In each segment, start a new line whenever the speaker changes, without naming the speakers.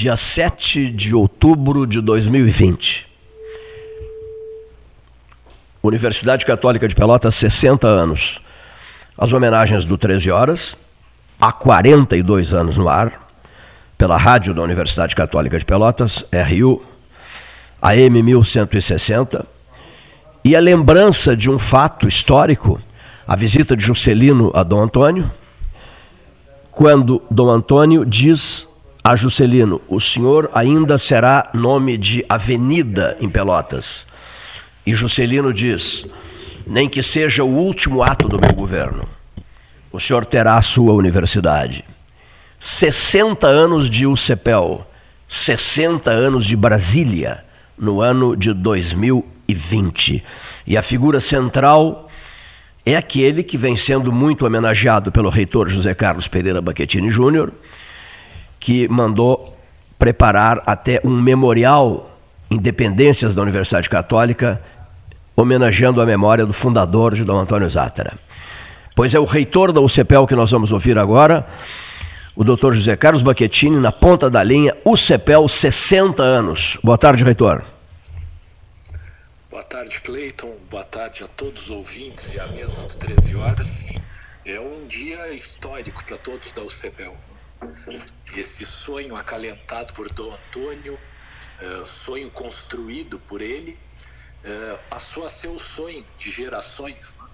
dia 7 de outubro de 2020. Universidade Católica de Pelotas, 60 anos. As homenagens do 13 Horas, há 42 anos no ar, pela rádio da Universidade Católica de Pelotas, RU, AM 1160, e a lembrança de um fato histórico, a visita de Juscelino a Dom Antônio, quando Dom Antônio diz a Juscelino: o senhor ainda será nome de avenida em Pelotas. E Juscelino diz: nem que seja o último ato do meu governo, o senhor terá a sua universidade. 60 anos de UCPEL, 60 anos de Brasília, no ano de 2020. E a figura central é aquele que vem sendo muito homenageado pelo reitor José Carlos Pereira Baquetini Júnior, que mandou preparar até um memorial Independências da Universidade Católica, homenageando a memória do fundador de Dom Antônio Zátera. Pois é o reitor da UCPEL que nós vamos ouvir agora, o doutor José Carlos Baquetini, na ponta da linha, UCPEL, 60 anos. Boa tarde, reitor.
Boa tarde, Cleiton. Boa tarde a todos os ouvintes e à mesa do 13 horas. É um dia histórico para todos da UCPEL. Esse sonho acalentado por Dom Antônio, uh, sonho construído por ele, uh, passou a ser o sonho de gerações. Né?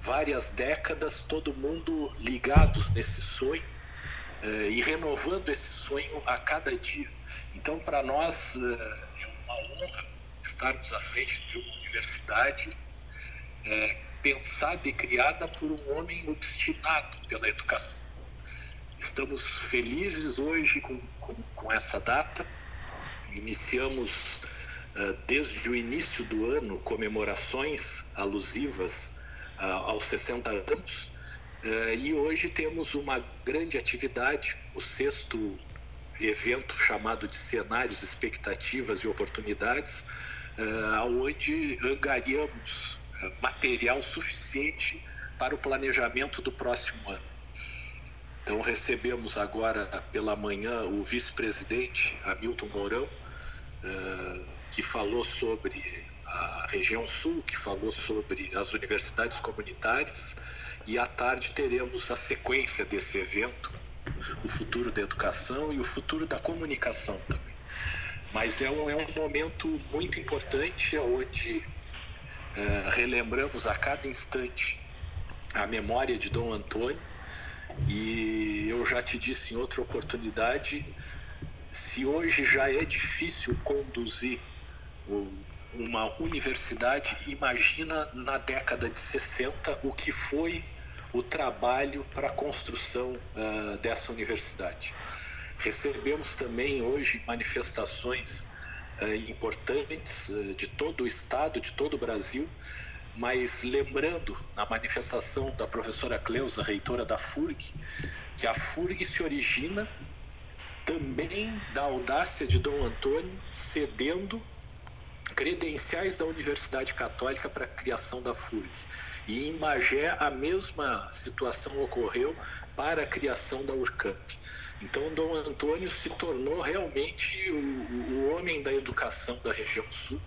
Várias décadas, todo mundo ligados nesse sonho uh, e renovando esse sonho a cada dia. Então, para nós, é uma honra estarmos à frente de uma universidade pensada e criada por um homem obstinado pela educação Estamos felizes hoje com, com, com essa data. Iniciamos uh, desde o início do ano comemorações alusivas uh, aos 60 anos. Uh, e hoje temos uma grande atividade, o sexto evento chamado de Cenários, Expectativas e Oportunidades, uh, onde angariamos material suficiente para o planejamento do próximo ano. Então recebemos agora pela manhã o vice-presidente Hamilton Mourão, uh, que falou sobre a região sul, que falou sobre as universidades comunitárias, e à tarde teremos a sequência desse evento, o futuro da educação e o futuro da comunicação também. Mas é um, é um momento muito importante onde uh, relembramos a cada instante a memória de Dom Antônio e eu já te disse em outra oportunidade, se hoje já é difícil conduzir uma universidade, imagina na década de 60 o que foi o trabalho para a construção uh, dessa universidade. Recebemos também hoje manifestações uh, importantes uh, de todo o estado, de todo o Brasil, mas lembrando na manifestação da professora Cleusa, reitora da FURG, que a FURG se origina também da audácia de Dom Antônio cedendo credenciais da Universidade Católica para a criação da FURG. E em Magé a mesma situação ocorreu para a criação da URCAMP. Então Dom Antônio se tornou realmente o, o homem da educação da região sul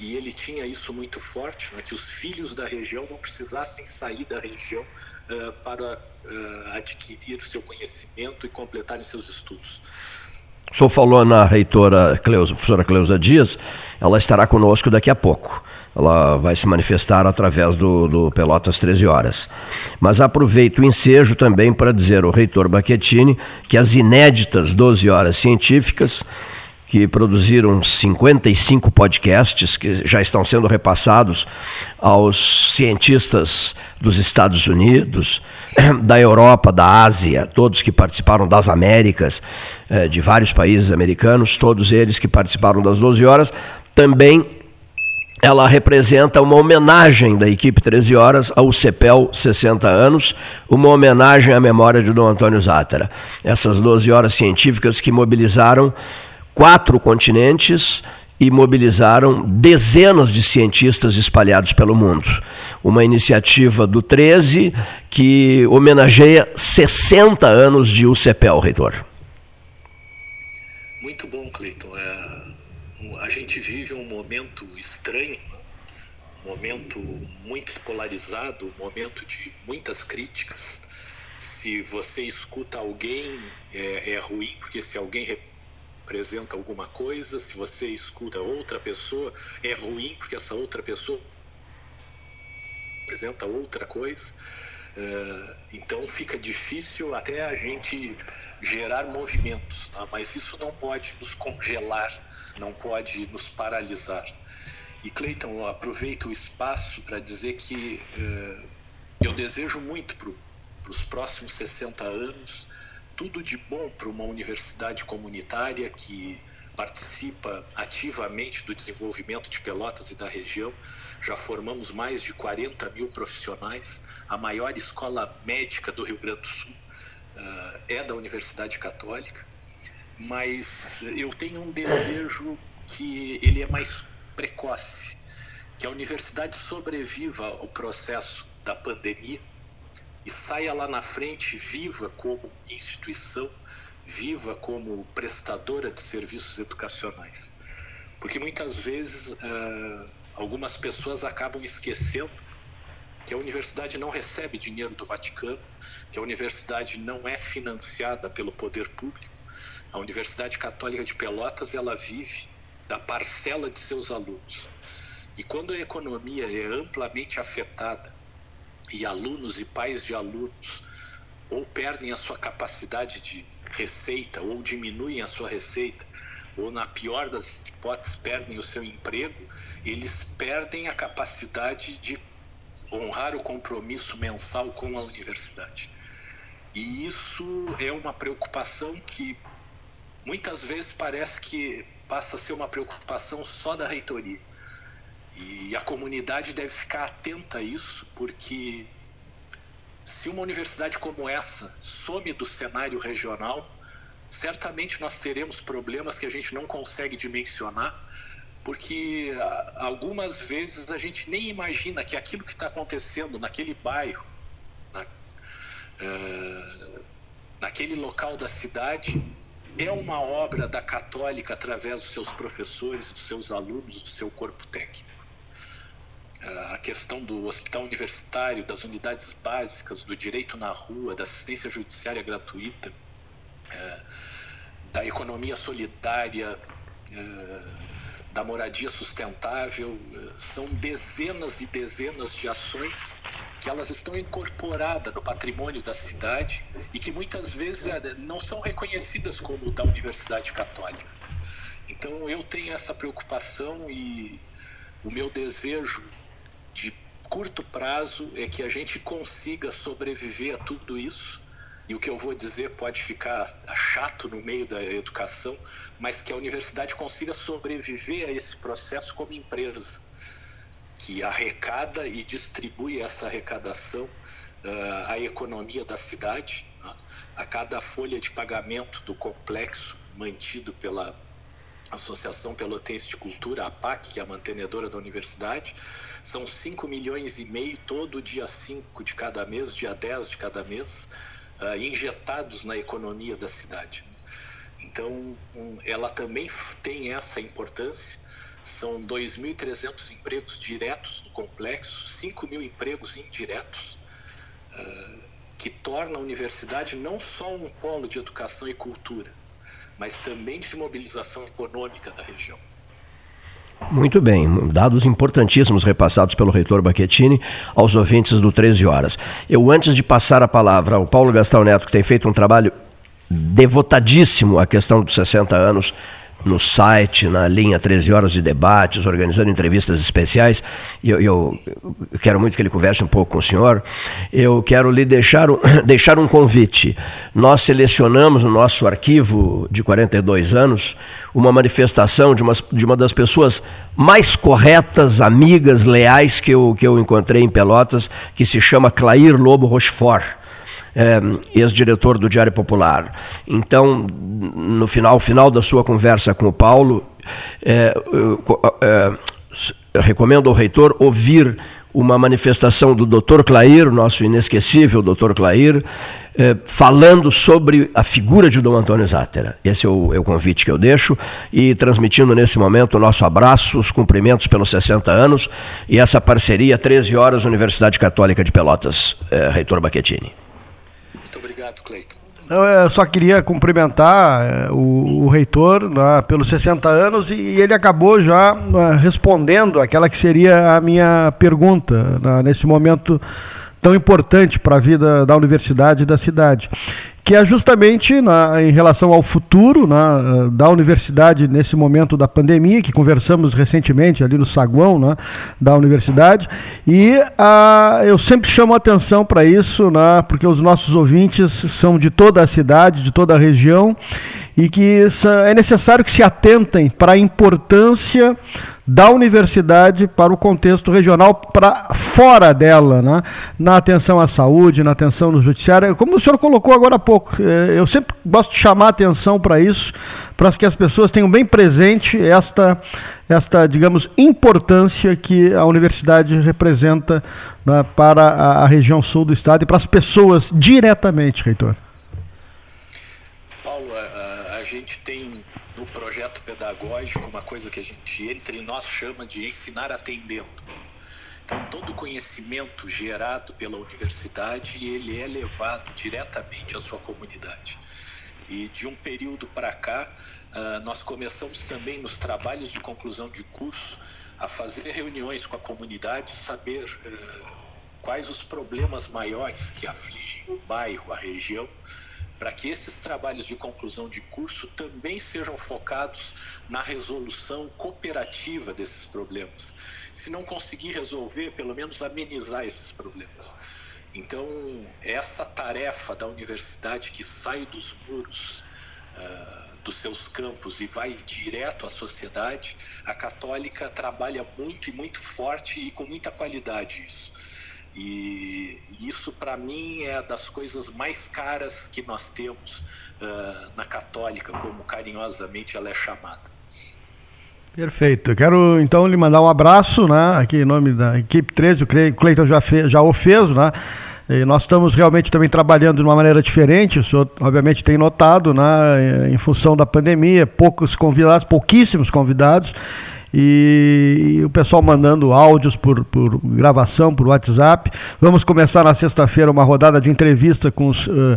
e ele tinha isso muito forte, né, que os filhos da região não precisassem sair da região uh, para uh, adquirir seu conhecimento e completarem seus estudos.
O senhor falou na reitora Cleusa, professora Cleusa Dias, ela estará conosco daqui a pouco. Ela vai se manifestar através do, do Pelotas 13 horas. Mas aproveito o ensejo também para dizer ao reitor Baquetini que as inéditas 12 horas científicas que produziram 55 podcasts que já estão sendo repassados aos cientistas dos Estados Unidos, da Europa, da Ásia, todos que participaram das Américas, eh, de vários países americanos, todos eles que participaram das 12 horas, também ela representa uma homenagem da equipe 13 horas ao CEPEL 60 anos, uma homenagem à memória de Dom Antônio Zátera. Essas 12 horas científicas que mobilizaram quatro continentes e mobilizaram dezenas de cientistas espalhados pelo mundo. Uma iniciativa do 13 que homenageia 60 anos de UCPEL, reitor.
Muito bom, Cleiton. É, a gente vive um momento estranho, né? um momento muito polarizado, um momento de muitas críticas. Se você escuta alguém, é, é ruim, porque se alguém representa alguma coisa, se você escuta outra pessoa, é ruim, porque essa outra pessoa representa outra coisa. Uh, então fica difícil até a gente gerar movimentos, tá? mas isso não pode nos congelar, não pode nos paralisar. E Cleiton, aproveito o espaço para dizer que uh, eu desejo muito para os próximos 60 anos tudo de bom para uma universidade comunitária que participa ativamente do desenvolvimento de Pelotas e da região. Já formamos mais de 40 mil profissionais. A maior escola médica do Rio Grande do Sul uh, é da Universidade Católica. Mas eu tenho um desejo que ele é mais precoce, que a universidade sobreviva ao processo da pandemia e saia lá na frente viva como instituição, viva como prestadora de serviços educacionais. Porque muitas vezes uh, algumas pessoas acabam esquecendo que a universidade não recebe dinheiro do Vaticano, que a universidade não é financiada pelo poder público. A Universidade Católica de Pelotas ela vive da parcela de seus alunos. E quando a economia é amplamente afetada e alunos e pais de alunos ou perdem a sua capacidade de receita ou diminuem a sua receita, ou na pior das hipóteses perdem o seu emprego, eles perdem a capacidade de honrar o compromisso mensal com a universidade. E isso é uma preocupação que muitas vezes parece que passa a ser uma preocupação só da reitoria. E a comunidade deve ficar atenta a isso, porque se uma universidade como essa some do cenário regional, certamente nós teremos problemas que a gente não consegue dimensionar, porque ah, algumas vezes a gente nem imagina que aquilo que está acontecendo naquele bairro, na, uh, naquele local da cidade, é uma obra da Católica através dos seus professores, dos seus alunos, do seu corpo técnico a questão do hospital universitário, das unidades básicas, do direito na rua, da assistência judiciária gratuita, é, da economia solidária, é, da moradia sustentável, é, são dezenas e dezenas de ações que elas estão incorporadas no patrimônio da cidade e que muitas vezes não são reconhecidas como da Universidade Católica. Então eu tenho essa preocupação e o meu desejo de curto prazo é que a gente consiga sobreviver a tudo isso. E o que eu vou dizer pode ficar chato no meio da educação, mas que a universidade consiga sobreviver a esse processo como empresa, que arrecada e distribui essa arrecadação uh, à economia da cidade, uh, a cada folha de pagamento do complexo mantido pela Associação Pelotense de Cultura, a PAC, que é a mantenedora da universidade, são 5 milhões e meio todo dia 5 de cada mês, dia 10 de cada mês, uh, injetados na economia da cidade. Então, um, ela também tem essa importância. São 2.300 empregos diretos no complexo, 5 mil empregos indiretos, uh, que torna a universidade não só um polo de educação e cultura, mas também de mobilização econômica da região.
Muito bem, dados importantíssimos repassados pelo reitor Baquetini aos ouvintes do 13 Horas. Eu, antes de passar a palavra ao Paulo Gastão Neto, que tem feito um trabalho devotadíssimo à questão dos 60 anos no site, na linha 13 horas de debates, organizando entrevistas especiais. E eu, eu, quero muito que ele converse um pouco com o senhor. Eu quero lhe deixar um, deixar um convite. Nós selecionamos no nosso arquivo de 42 anos uma manifestação de uma, de uma das pessoas mais corretas, amigas, leais que eu, que eu encontrei em Pelotas, que se chama Clair Lobo Rochefort é, ex-diretor do Diário Popular. Então, no final, final da sua conversa com o Paulo, é, é, recomendo ao reitor ouvir uma manifestação do Dr. Clair, nosso inesquecível Dr. Clair, eh, falando sobre a figura de Dom Antônio Zátera. Esse é o, é o, convite que eu deixo e transmitindo nesse momento o nosso abraço, os cumprimentos pelos 60 anos e essa parceria 13 horas Universidade Católica de Pelotas, eh, Reitor Baquetini.
Cleiton.
Eu só queria cumprimentar eh, o, o reitor né, pelos 60 anos e ele acabou já né, respondendo aquela que seria a minha pergunta né, nesse momento tão importante para a vida da universidade e da cidade, que é justamente na, em relação ao futuro na, da universidade nesse momento da pandemia, que conversamos recentemente ali no saguão né, da universidade, e a, eu sempre chamo atenção para isso, né, porque os nossos ouvintes são de toda a cidade, de toda a região, e que é necessário que se atentem para a importância da universidade para o contexto regional, para fora dela, né? na atenção à saúde, na atenção no judiciário. Como o senhor colocou agora há pouco, eh, eu sempre gosto de chamar atenção para isso, para que as pessoas tenham bem presente esta, esta digamos, importância que a universidade representa né, para a, a região sul do estado e para as pessoas diretamente, reitor.
Paulo, a, a gente tem pedagógico uma coisa que a gente entre nós chama de ensinar atendendo. Então, todo conhecimento gerado pela universidade, ele é levado diretamente à sua comunidade. E de um período para cá, uh, nós começamos também nos trabalhos de conclusão de curso a fazer reuniões com a comunidade, saber uh, quais os problemas maiores que afligem o bairro, a região, para que esses trabalhos de conclusão de curso também sejam focados na resolução cooperativa desses problemas. Se não conseguir resolver, pelo menos amenizar esses problemas. Então, essa tarefa da universidade que sai dos muros uh, dos seus campos e vai direto à sociedade, a católica trabalha muito e muito forte e com muita qualidade isso. E isso, para mim, é das coisas mais caras que nós temos uh, na Católica, como carinhosamente ela é chamada.
Perfeito. Eu quero então lhe mandar um abraço, né? Aqui em nome da equipe 13, o Cleiton já, fez, já o fez, né? E nós estamos realmente também trabalhando de uma maneira diferente, o senhor obviamente tem notado, né, em função da pandemia, poucos convidados, pouquíssimos convidados, e, o pessoal mandando áudios por, por gravação, por WhatsApp. Vamos começar na sexta-feira uma rodada de entrevista com os uh,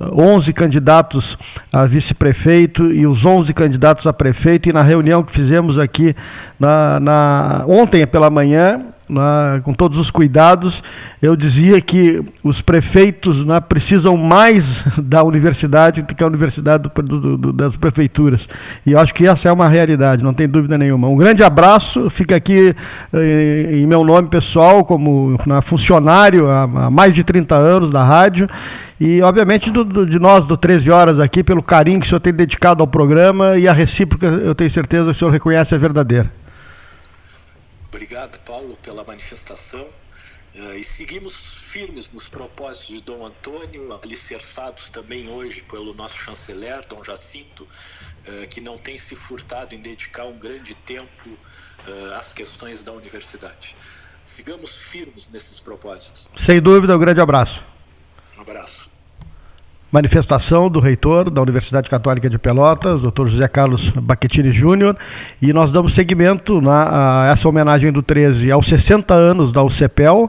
eh, 11 candidatos a vice-prefeito e os 11 candidatos a prefeito. E na reunião que fizemos aqui na, na ontem pela manhã, né, com todos os cuidados, eu dizia que os prefeitos né, precisam mais da universidade do que a universidade do, do, do, das prefeituras. E eu acho que essa é uma realidade, não tem dúvida nenhuma. Um grande abraço, fica aqui eh, em meu nome pessoal, como né, funcionário há, há, mais de 30 anos da rádio, e obviamente de nós do 13 Horas aqui, pelo carinho que o senhor tem dedicado ao programa e a recíproca, eu tenho certeza que o senhor reconhece a verdadeira.
Obrigado, Paulo, pela manifestação. Uh, e seguimos firmes nos propósitos de Dom Antônio, alicerçados também hoje pelo nosso chanceler, Dom Jacinto, uh, que não tem se furtado em dedicar um grande tempo uh, às questões da universidade. Sigamos firmes nesses propósitos.
Sem dúvida, um grande abraço.
Um abraço
manifestação do reitor da Universidade Católica de Pelotas, Dr. José Carlos Baquetini Júnior, e nós damos seguimento na, a essa homenagem do 13 aos 60 anos da UCEPEL,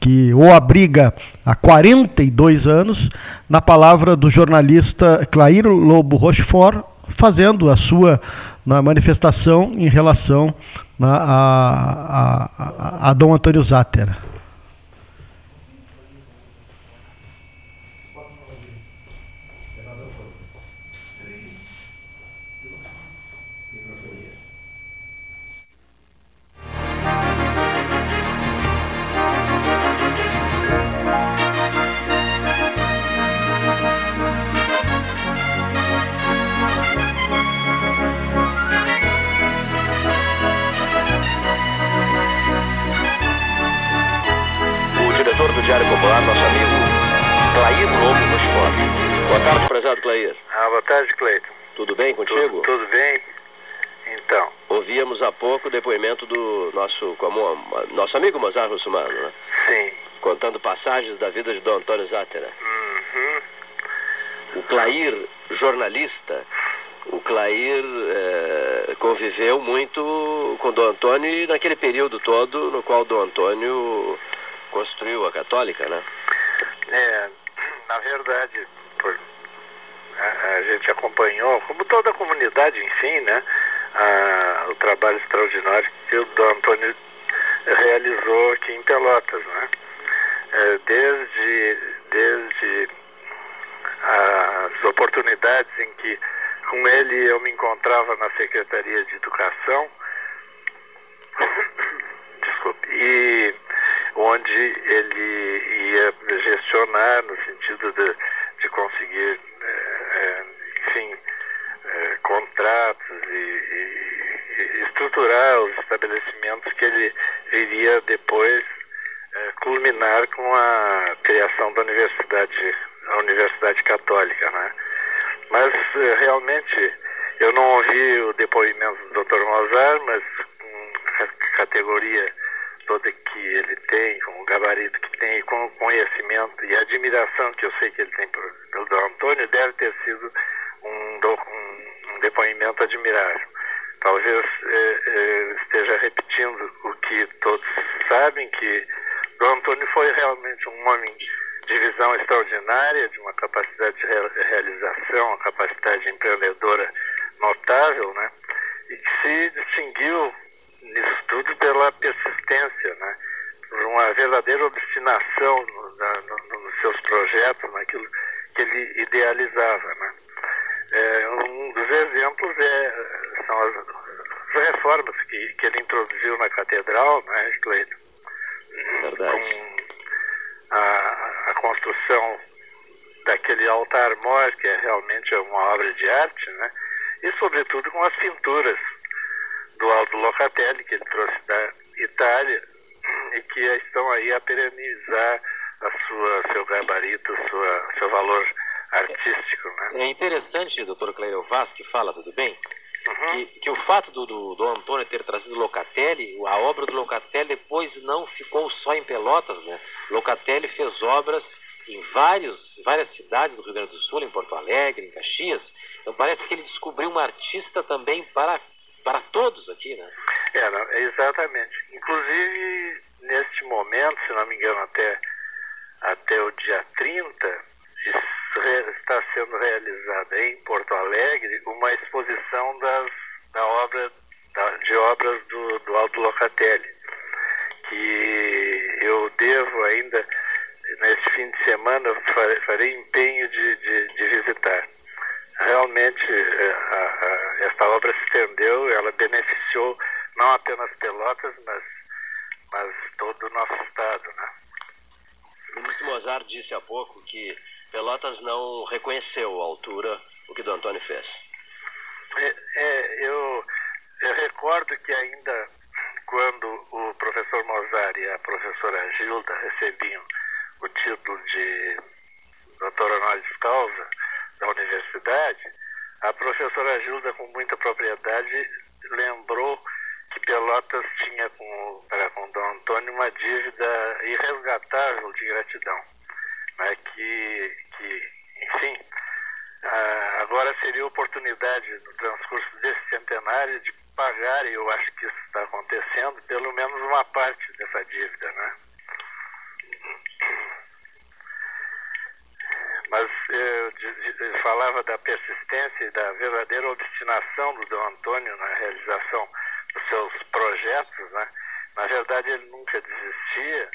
que o abriga há 42 anos, na palavra do jornalista Clair Lobo Rochefort, fazendo a sua na manifestação em relação na, a, a, a, a Dom Antônio Záter.
Tarde, Clair.
Ah, boa tarde, Cleiton.
Tudo bem contigo?
Tudo, tudo bem. Então.
Ouvíamos há pouco o depoimento do nosso, nosso amigo Mozart Russumano, né?
Sim.
Contando passagens da vida de Dom Antônio Zátera.
Uhum.
O Clair, jornalista, o Clair eh, conviveu muito com Dom Antônio naquele período todo no qual Dom Antônio construiu a católica, né?
É, na verdade, por, a, gente acompanhou, como toda a comunidade, enfim, né, a, o trabalho extraordinário que o Dom Antônio realizou aqui em Pelotas, né? É, desde, desde as oportunidades em que com ele eu me encontrava na Secretaria de Educação, desculpe, e onde ele ia gestionar no sentido de, de conseguir, enfim, é, contratos e, e, estruturar os estabelecimentos que ele viria depois é, culminar com a criação da universidade, a Universidade Católica, né? Mas realmente eu não ouvi o depoimento do Dr. Mozart, mas com categoria toda que ele tem, com o gabarito que tem, com o conhecimento e admiração que eu sei que ele tem por, pelo Dom Antônio, deve ter sido um, um, um depoimento admirável. Talvez é, esteja repetindo o que todos sabem, que Dom Antônio foi realmente um homem de visão extraordinária, de uma capacidade de realização, uma capacidade empreendedora notável, né? E que se distinguiu nisso tudo pela persistência, né? Por uma verdadeira obstinação no, na, no, nos seus projetos, naquilo que ele idealizava, né? É, um dos exemplos é, são as, as reformas que, que ele introduziu na catedral, né, Cleiton? Com a, a construção daquele altar-mor, que é realmente uma obra de arte, né? E, sobretudo, com as pinturas do Aldo Locatelli, que ele trouxe da Itália, e que estão aí a perenizar a sua, seu gabarito, sua, seu valor artístico. Né?
É interessante, doutor Cleio Vaz, que fala, tudo bem? Uhum. Que, que, o fato do, do, do, Antônio ter trazido Locatelli, a obra do Locatelli depois não ficou só em Pelotas, né? Locatelli fez obras em vários, várias cidades do Rio Grande do Sul, em Porto Alegre, em Caxias. Então parece que ele descobriu um artista também para, para todos aqui, né?
É, exatamente. Inclusive, neste momento, se não me engano, até, até o dia 30, está sendo realizada em Porto Alegre uma exposição das, da obra, da, de obras do, do Aldo Locatelli, que eu devo ainda, neste fim de semana, farei, farei empenho de, de, de, visitar. Realmente, eh, a, a, esta obra se estendeu, ela beneficiou não apenas Pelotas, mas, mas todo o nosso estado. Né?
O ministro Mozart disse há pouco que Pelotas não reconheceu a altura o que o Antônio fez.
É, é, eu, eu recordo que ainda quando o professor Mozart e a professora Gilda recebiam o título de doutor honoris causa da universidade, a professora Gilda, com muita propriedade, lembrou que Pelotas tinha com, para com Dom Antônio uma dívida irresgatável de gratidão né, que, que, enfim, agora seria oportunidade no transcurso desse centenário de pagar, e eu acho que isso está acontecendo, pelo menos uma parte dessa dívida, né? Mas eu, eu falava da persistência e da verdadeira obstinação do Dom Antônio na realização dos seus projetos, né? Na verdade, ele nunca desistia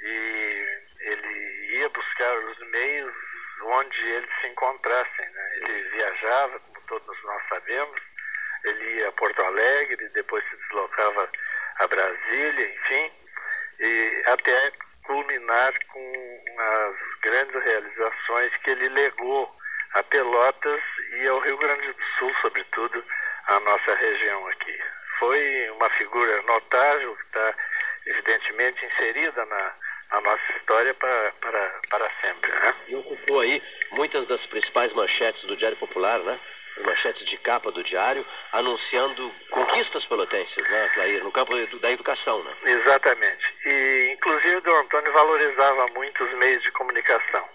e ele ia buscar os meios onde eles se encontrassem. Né? Ele viajava, como todos nós sabemos, ele ia a Porto Alegre, depois se deslocava a Brasília, enfim, e até culminar com as grandes realizações que ele legou a Pelotas e ao Rio Grande do Sul, sobretudo a nossa região aqui. Foi uma figura notável que está evidentemente inserida na, a nossa história para, para, para sempre. Né?
E ocupou aí muitas das principais manchetes do Diário Popular, né? Manchete de capa do diário, anunciando conquistas pelotenses, né, Clair, no campo da educação, né?
Exatamente. E, inclusive, o Antônio valorizava muito os meios de comunicação.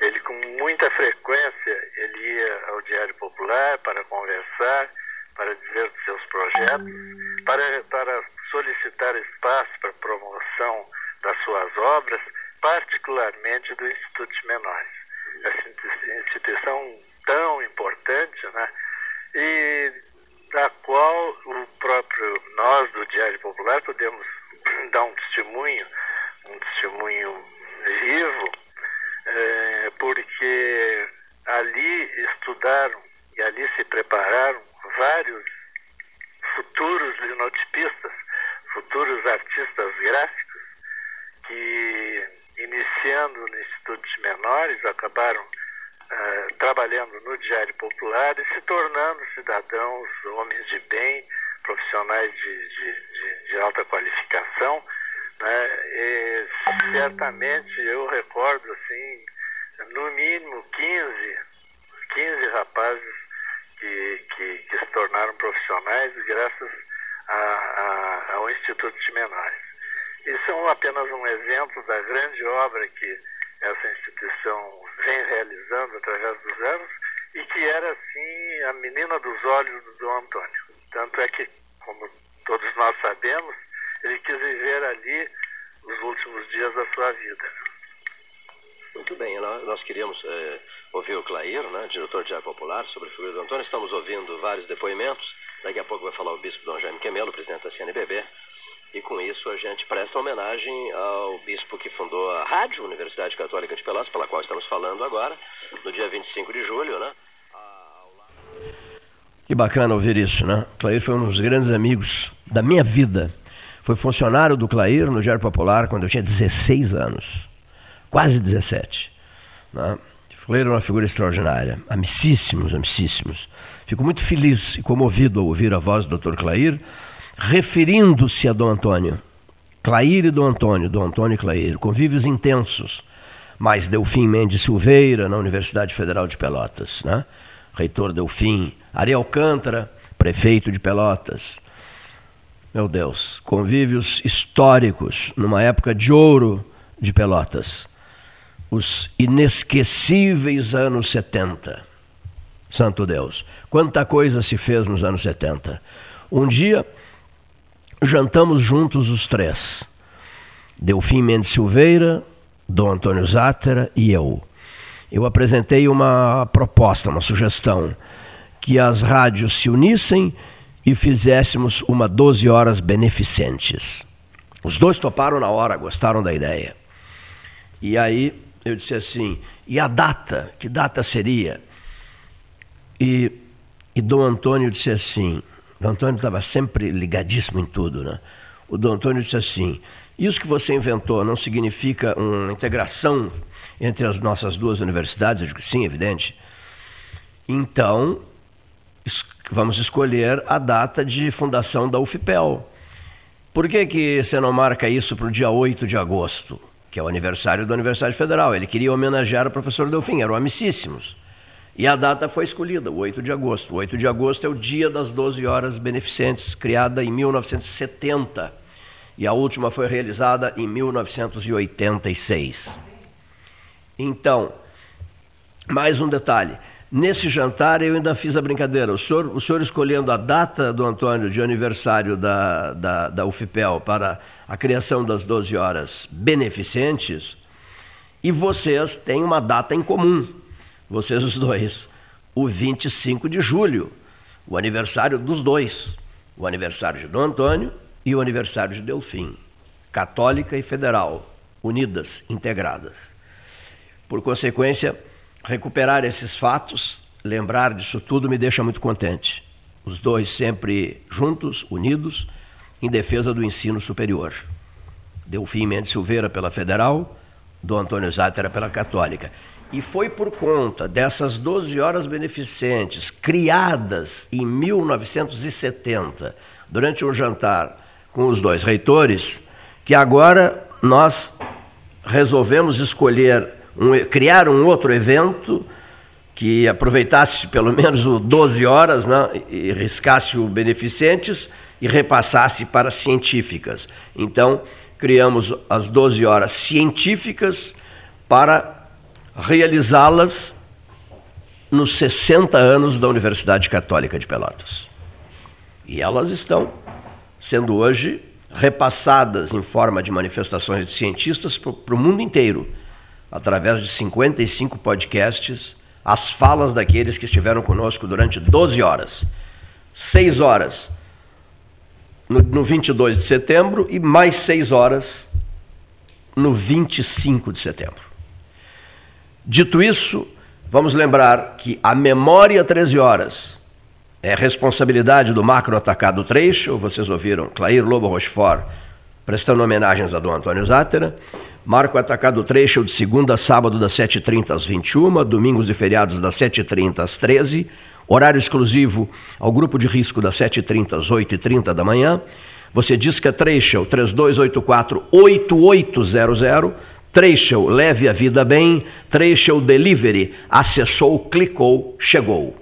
Ele, com muita frequência, ele ia ao Diário Popular para conversar, para dizer dos seus projetos, para, para solicitar espaço para promoção das suas obras, particularmente do Instituto de Menores. Essa instituição tão importante, né? E da qual o próprio nós do Diário Popular podemos dar um testemunho, um testemunho vivo, é, porque ali estudaram e ali se prepararam vários futuros linotipistas, futuros artistas gráficos, que iniciando no Instituto de Menores acabaram uh, trabalhando no Diário Popular e se tornando cidadãos, homens de bem, profissionais de, de, de, de alta qualificação. Né? E certamente eu recordo assim, no mínimo 15, 15 rapazes que, que, que se tornaram profissionais graças a, a, ao Instituto de Menores. Isso é apenas um exemplo da grande obra que essa instituição vem realizando através dos anos e que era, assim, a menina dos olhos do Dom Antônio. Tanto é que, como todos nós sabemos, ele quis viver ali os últimos dias da sua vida.
Muito bem, nós queríamos é, ouvir o Clair, né, diretor de Ar Popular, sobre a figura do Antônio. Estamos ouvindo vários depoimentos. Daqui a pouco vai falar o bispo Dom Jaime Quemelo, presidente da CNBB. E com isso a gente presta homenagem ao bispo que fundou a Rádio Universidade Católica de Pelotas, pela qual estamos falando agora, no dia 25 de julho, né? Que bacana ouvir isso, né? Clair foi um dos grandes amigos da minha vida. Foi funcionário do Clair no Diário Popular quando eu tinha 16 anos. Quase 17. Né? Clair era uma figura extraordinária. Amicíssimos, amicíssimos. Fico muito feliz e comovido ao ouvir a voz do Dr. Clair referindo-se a Dom Antônio. Clair e Dom Antônio, Dom Antônio e Clair, convívios intensos. Mas Delfim Mendes Silveira, na Universidade Federal de Pelotas, né? reitor Delfim, Ariel Alcântara, prefeito de Pelotas. Meu Deus, convívios históricos numa época de ouro de Pelotas. Os inesquecíveis anos 70. Santo Deus, quanta coisa se fez nos anos 70. Um dia jantamos juntos os três. Delfim Mendes Silveira, Dom Antônio Zátera e eu. Eu apresentei uma proposta, uma sugestão, que as rádios se unissem e fizéssemos uma 12 horas beneficentes. Os dois toparam na hora, gostaram da ideia. E aí eu disse assim: e a data? Que data seria? E, e Dom Antônio disse assim: Dom Antônio estava sempre ligadíssimo em tudo, né? O Dom Antônio disse assim: Isso que você inventou não significa uma integração entre as nossas duas universidades? Eu digo, sim, evidente. Então, vamos escolher a data de fundação da UFPEL. Por que, que você não marca isso para o dia 8 de agosto, que é o aniversário da Universidade Federal? Ele queria homenagear o professor Delfim, eram amicíssimos. E a data foi escolhida, o 8 de agosto. O 8 de agosto é o dia das 12 horas beneficentes, criada em 1970. E a última foi realizada em 1986. Então, mais um detalhe. Nesse jantar eu ainda fiz a brincadeira. O senhor, o senhor escolhendo a data do Antônio de aniversário da, da, da UFPEL para a criação das 12 horas beneficentes, e vocês têm uma data em comum vocês os dois, o 25 de julho, o aniversário dos dois, o aniversário de Dom Antônio e o aniversário de Delfim, católica e federal, unidas, integradas. Por consequência, recuperar esses fatos, lembrar disso tudo me deixa muito contente. Os dois sempre juntos, unidos, em defesa do ensino superior. Delfim Mendes Silveira pela federal, Dom Antônio Zátera pela católica. E foi por conta dessas 12 horas beneficentes, criadas em 1970, durante um jantar com os dois reitores, que agora nós resolvemos escolher, um, criar um outro evento que aproveitasse pelo menos o 12 horas né, e riscasse o beneficentes e repassasse para científicas. Então, criamos as 12 horas científicas para realizá-las nos 60 anos da Universidade Católica de Pelotas. E elas estão sendo hoje repassadas em forma de manifestações de cientistas para o mundo inteiro, através de 55 podcasts, as falas daqueles que estiveram conosco durante 12 horas. 6 horas no, no 22 de setembro e mais 6 horas no 25 de setembro. Dito isso, vamos lembrar que a memória 13 horas é responsabilidade do macro atacado trecho, vocês ouviram Clair Lobo Rochefort prestando homenagens a Dom Antônio Zátera. Marco atacado trecho de segunda a sábado das 7h30 às 21 domingos e feriados das 7h30 às 13 horário exclusivo ao grupo de risco das 7h30 às 8h30 da manhã. Você diz que é Trecho 3284-8800. Trecho, leve a vida bem. Trecho Delivery, acessou, clicou, chegou.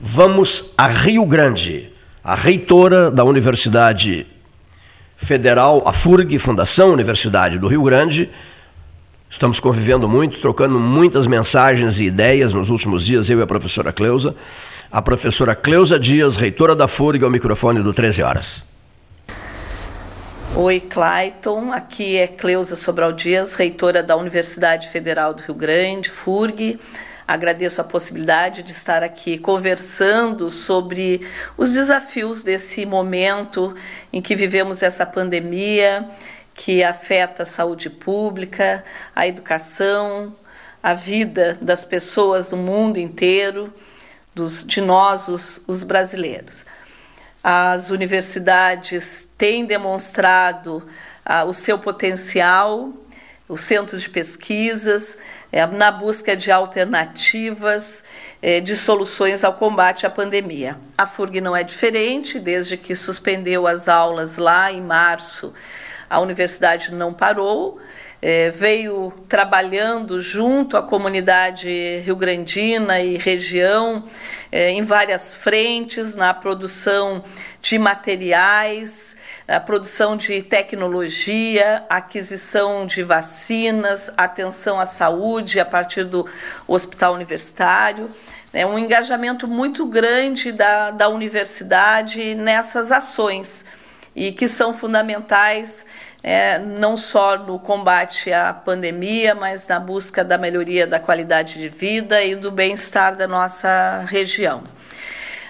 Vamos a Rio Grande. A reitora da Universidade Federal, a FURG, Fundação Universidade do Rio Grande, Estamos convivendo muito, trocando muitas mensagens e ideias nos últimos dias, eu e a professora Cleusa. A professora Cleusa Dias, reitora da FURG, ao microfone do 13 Horas.
Oi, Clayton. Aqui é Cleusa Sobral Dias, reitora da Universidade Federal do Rio Grande, FURG. Agradeço a possibilidade de estar aqui conversando sobre os desafios desse momento em que vivemos essa pandemia que afeta a saúde pública, a educação, a vida das pessoas do mundo inteiro, dos, de nós, os, os brasileiros. As universidades têm demonstrado ah, o seu potencial, os centros de pesquisas, é, na busca de alternativas, é, de soluções ao combate à pandemia. A FURG não é diferente, desde que suspendeu as aulas lá em março, a universidade não parou, é, veio trabalhando junto à comunidade rio-grandina e região é, em várias frentes na produção de materiais a produção de tecnologia, aquisição de vacinas, atenção à saúde a partir do hospital universitário. É um engajamento muito grande da, da universidade nessas ações e que são fundamentais é, não só no combate à pandemia, mas na busca da melhoria da qualidade de vida e do bem-estar da nossa região.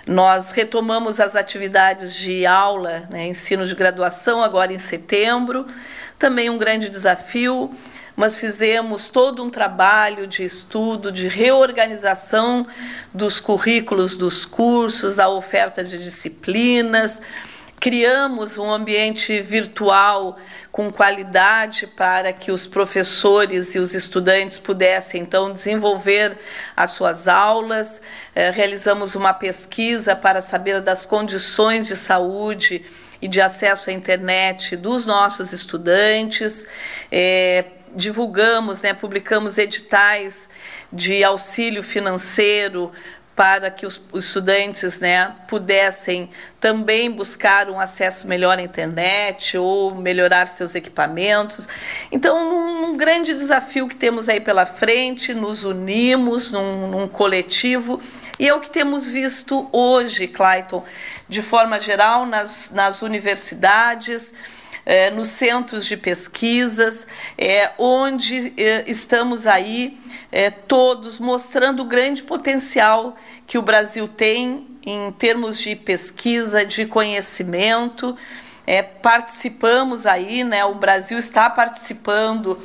Nós retomamos as atividades de aula, né, ensino de graduação, agora em setembro. Também um grande desafio, mas fizemos todo um trabalho de estudo, de reorganização dos currículos dos cursos, a oferta de disciplinas. Criamos um ambiente virtual com qualidade para que os professores e os estudantes pudessem então desenvolver as suas aulas. É, realizamos uma pesquisa para saber das condições de saúde e de acesso à internet dos nossos estudantes. É, divulgamos, né, publicamos editais de auxílio financeiro para que os, os estudantes né, pudessem também buscar um acesso melhor à internet ou melhorar seus equipamentos. Então, um, um grande desafio que temos aí pela frente, nos unimos num, num coletivo, e é o que temos visto hoje, Clayton, de forma geral, nas, nas universidades. É, nos centros de pesquisas, é, onde é, estamos aí todos mostrando o grande potencial que o Brasil tem em termos de pesquisa, de conhecimento. É, participamos aí, né, o Brasil está participando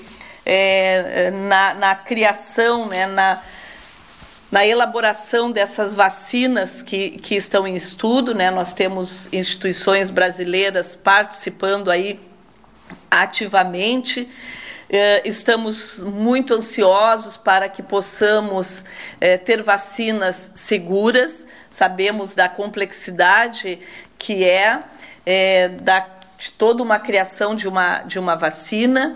é, na, na, criação, né, na, na elaboração dessas vacinas que, que estão em estudo. Né, nós temos instituições brasileiras participando aí ativamente. Eh, estamos muito ansiosos para que possamos eh, ter vacinas seguras. Sabemos da complexidade que é, é da, de toda uma criação de uma, de uma vacina.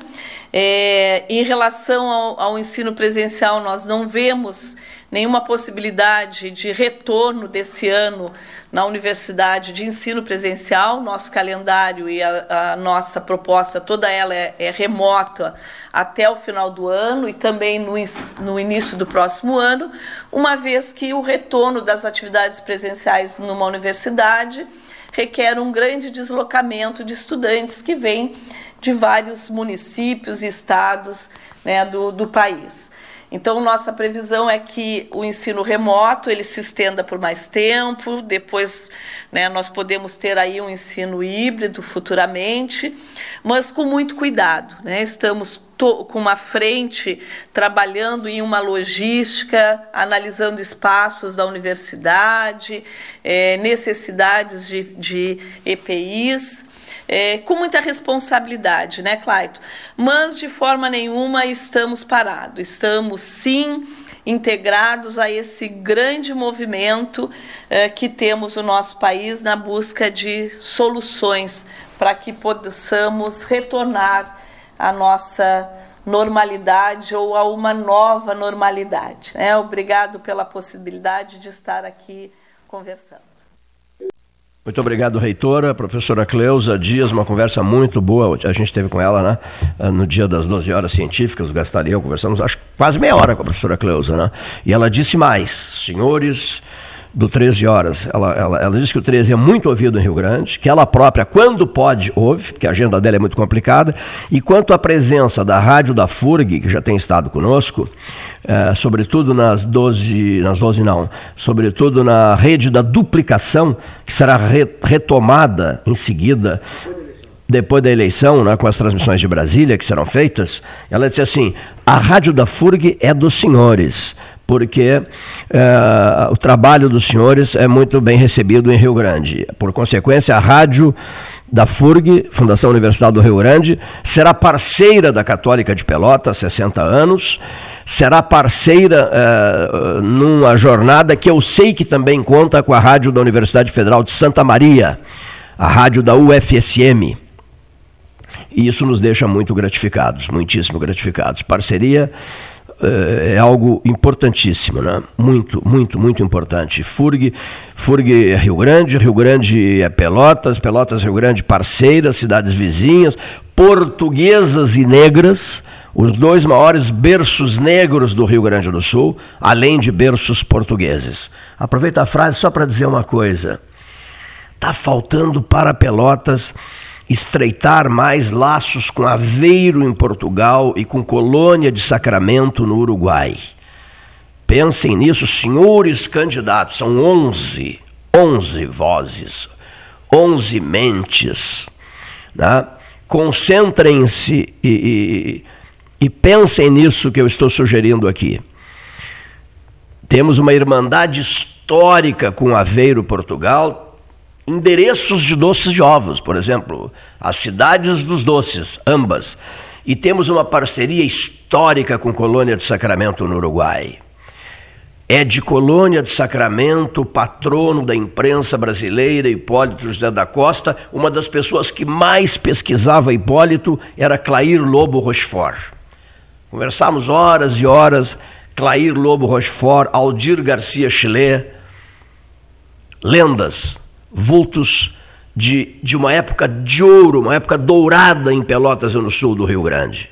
É, em relação ao, ao ensino presencial, nós não vemos nenhuma possibilidade de retorno desse ano na universidade de ensino presencial. Nosso calendário e a, a nossa proposta, toda ela é, é, remota até o final do ano e também no, no início do próximo ano, uma vez que o retorno das atividades presenciais numa universidade requer um grande deslocamento de estudantes que vêm de vários municípios e estados né, do, do país. Então, nossa previsão é que o ensino remoto ele se estenda por mais tempo, depois né, nós podemos ter aí um ensino híbrido futuramente, mas com muito cuidado. Né? Estamos com uma frente trabalhando em uma logística, analisando espaços da universidade, é, necessidades de, de EPIs, é, com muita responsabilidade, né, Claito? Mas de forma nenhuma estamos parados. Estamos sim integrados a esse grande movimento é, que temos no nosso país na busca de soluções para que possamos retornar à nossa normalidade ou a uma nova normalidade. Né? Obrigado pela possibilidade de estar aqui conversando.
Muito obrigado, reitora. Professora Cleusa Dias, uma conversa muito boa. A gente teve com ela né, no dia das 12 horas científicas, o Gastar eu conversamos, acho quase meia hora com a professora Cleusa. Né? E ela disse mais, senhores do 13 horas. Ela, ela, ela disse que o 13 é muito ouvido em Rio Grande, que ela própria, quando pode, ouve, porque a agenda dela é muito complicada. E quanto à presença da rádio da FURG, que já tem estado conosco, é, sobretudo nas 12, nas 12 não, sobretudo na rede da duplicação, que será re, retomada em seguida depois da eleição, né, com as transmissões de Brasília que serão feitas, ela disse assim: a rádio da FURG é dos senhores, porque é, o trabalho dos senhores é muito bem recebido em Rio Grande. Por consequência, a rádio da FURG, Fundação Universidade do Rio Grande, será parceira da Católica de Pelota há 60 anos, será parceira é, numa jornada que eu sei que também conta com a rádio da Universidade Federal de Santa Maria, a rádio da UFSM. E isso nos deixa muito gratificados, muitíssimo gratificados. Parceria é, é algo importantíssimo, né? Muito, muito, muito importante. FURG, FURG é Rio Grande, Rio Grande é Pelotas, Pelotas Rio Grande parceiras, cidades vizinhas, portuguesas e negras, os dois maiores berços negros do Rio Grande do Sul, além de berços portugueses. Aproveito a frase só para dizer uma coisa. Está faltando para Pelotas estreitar mais laços com Aveiro em Portugal e com Colônia de Sacramento no Uruguai. Pensem nisso, senhores candidatos, são 11, 11 vozes, 11 mentes. Né? Concentrem-se e, e, e pensem nisso que eu estou sugerindo aqui. Temos uma irmandade histórica com Aveiro, Portugal, endereços de doces de ovos, por exemplo, as cidades dos doces, ambas. E temos uma parceria histórica com Colônia de Sacramento, no Uruguai. É de Colônia de Sacramento, patrono da imprensa brasileira, Hipólito José da Costa. Uma das pessoas que mais pesquisava Hipólito era Clair Lobo Rochefort. Conversamos horas e horas. Clair Lobo Rochefort, Aldir Garcia Chile, lendas vultos de, de uma época de ouro, uma época dourada em Pelotas no sul do Rio Grande.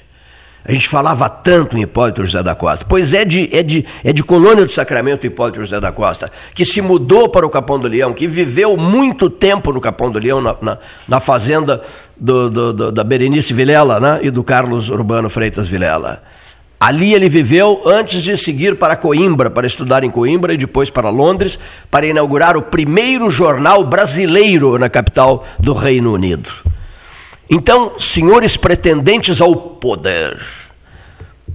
A gente falava tanto em Hipólito José da Costa. Pois é de, é de, é de Colônia do Sacramento Hipólito José da Costa, que se mudou para o Capão do Leão, que viveu muito tempo no Capão do Leão, na, na, na fazenda do, do, do, da Berenice Vilela né, e do Carlos Urbano Freitas Vilela. Ali ele viveu antes de seguir para Coimbra, para estudar em Coimbra e depois para Londres, para inaugurar o primeiro jornal brasileiro na capital do Reino Unido. Então, senhores pretendentes ao poder,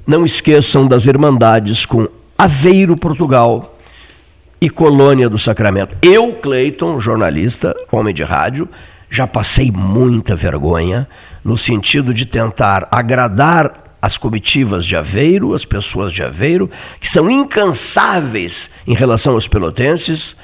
não esqueçam das irmandades com Aveiro, Portugal e Colônia do Sacramento. Eu, Cleiton, jornalista, homem de rádio, já passei muita vergonha no sentido de tentar agradar as comitivas de Aveiro, as pessoas de Aveiro, que são incansáveis em relação aos pelotenses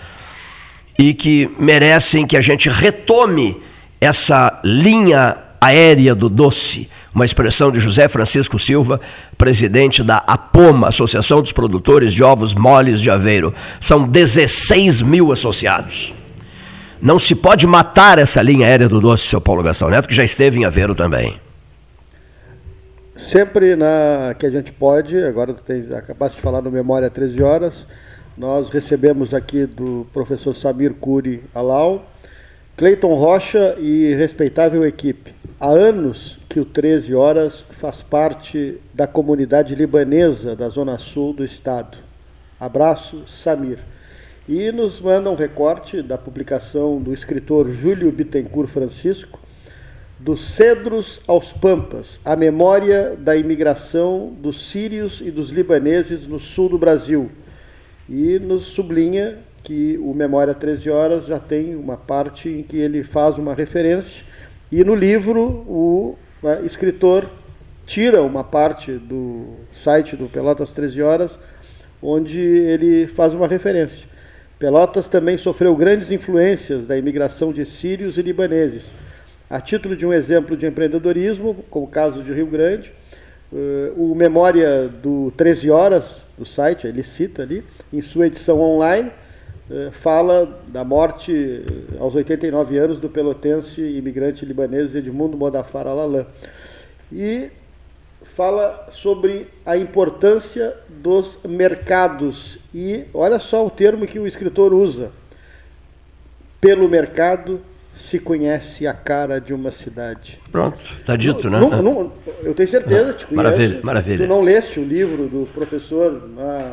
e que merecem que a gente retome essa linha aérea do doce, uma expressão de José Francisco Silva, presidente da APOMA, Associação dos Produtores de Ovos Moles de Aveiro. São 16 mil associados. Não se pode matar essa linha aérea do doce, seu Paulo Gastão Neto, que já esteve em Aveiro também.
Sempre na que a gente pode, agora tens, acabaste de falar no Memória 13 Horas, nós recebemos aqui do professor Samir Curi Alau, Cleiton Rocha e respeitável equipe. Há anos que o 13 Horas faz parte da comunidade libanesa da Zona Sul do Estado. Abraço, Samir. E nos manda um recorte da publicação do escritor Júlio Bittencourt Francisco, dos Cedros aos Pampas, a memória da imigração dos sírios e dos libaneses no sul do Brasil. E nos sublinha que o Memória 13 Horas já tem uma parte em que ele faz uma referência, e no livro o escritor tira uma parte do site do Pelotas 13 Horas, onde ele faz uma referência. Pelotas também sofreu grandes influências da imigração de sírios e libaneses. A título de um exemplo de empreendedorismo, como o caso de Rio Grande, uh, o Memória do 13 Horas, do site, ele cita ali, em sua edição online, eh, fala da morte eh, aos 89 anos do pelotense imigrante libanês Edmundo Modafar Alalan. E fala sobre a importância dos mercados. E olha só o termo que o escritor usa. Pelo mercado se conhece a cara de uma cidade.
Pronto, está dito, né?
Não, não, eu tenho certeza, te conhece.
Maravilha, maravilha.
Tu não leste o livro do professor ah,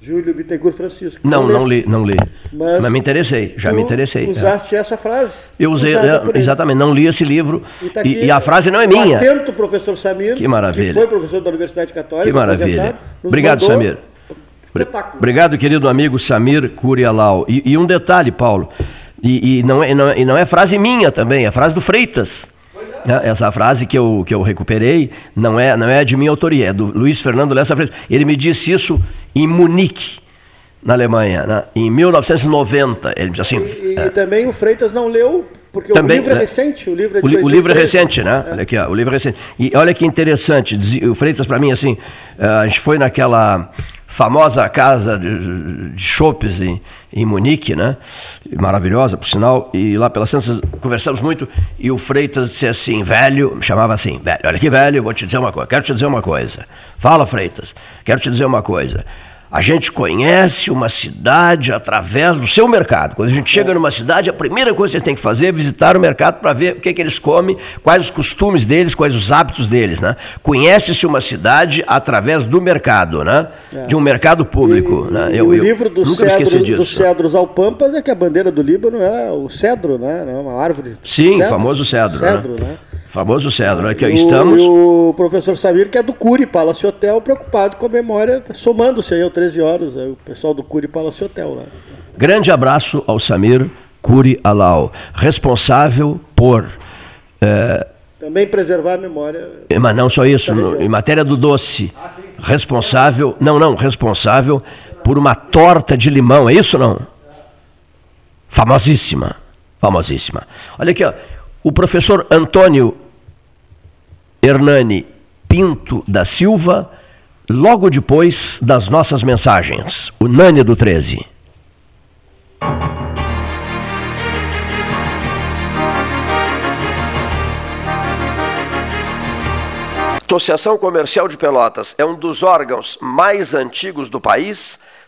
Júlio Bittencourt Francisco.
Não, não, li, não li. Mas, Mas me interessei, já me interessei.
É. Usaste é. essa frase.
Eu usei, é, exatamente, não li esse livro. E, tá e, e, a frase não é minha.
Atento, professor Samir.
Que maravilha.
Que foi professor da Universidade Católica.
Que maravilha. Obrigado, Samir. Espetáculo. Obrigado, querido amigo Samir Curialau. E, e um detalhe, Paulo, e, e, não é, não, é, e não é frase minha também, é frase do Freitas. Né? Essa frase que eu, que eu recuperei não é, não é de minha autoria, é do Luiz Fernando Lessa Freitas. Ele me disse isso em Munique, na Alemanha, né? em 1990. Ele disse assim.
E, e é, também o Freitas não leu, porque também, o livro é né? recente. O livro é,
o, o livro é recente, né? É. Olha aqui, ó, o livro é recente. E olha que interessante, o Freitas para mim, assim, eh, a gente foi naquela famosa casa de, de chopes em, em Munique, né? Maravilhosa, por sinal. E lá pelas tantas conversamos muito. E o Freitas disse assim, velho, me chamava assim, velho, olha que velho, vou te dizer uma coisa, quero te dizer uma coisa. Fala, Freitas, quero te dizer uma coisa. A gente conhece uma cidade através do seu mercado. Quando a gente chega numa cidade, a primeira coisa que a gente tem que fazer é visitar o mercado para ver o que, é que eles comem, quais os costumes deles, quais os hábitos deles. Né? Conhece-se uma cidade através do mercado, né? É. de um mercado público.
E,
né?
eu, o livro do cedro, disso. dos cedros ao Pampas é que a bandeira do Líbano é o cedro, né? é uma árvore.
Sim,
cedro.
famoso cedro.
Cedro,
né?
né?
Famoso cedro. Aqui,
e
estamos.
O, o professor Samir, que é do Curi Palace Hotel, preocupado com a memória, somando-se aí ao 13 horas, o pessoal do Curi Palace Hotel. Né?
Grande abraço ao Samir Curi Alau, responsável por. É,
também preservar a memória.
Mas não só isso, no, em matéria do doce. Ah, responsável. Não, não, responsável por uma torta de limão, é isso não? Famosíssima. Famosíssima. Olha aqui, ó. O professor Antônio Hernani Pinto da Silva, logo depois das nossas mensagens. O Nani do 13. Associação Comercial de Pelotas é um dos órgãos mais antigos do país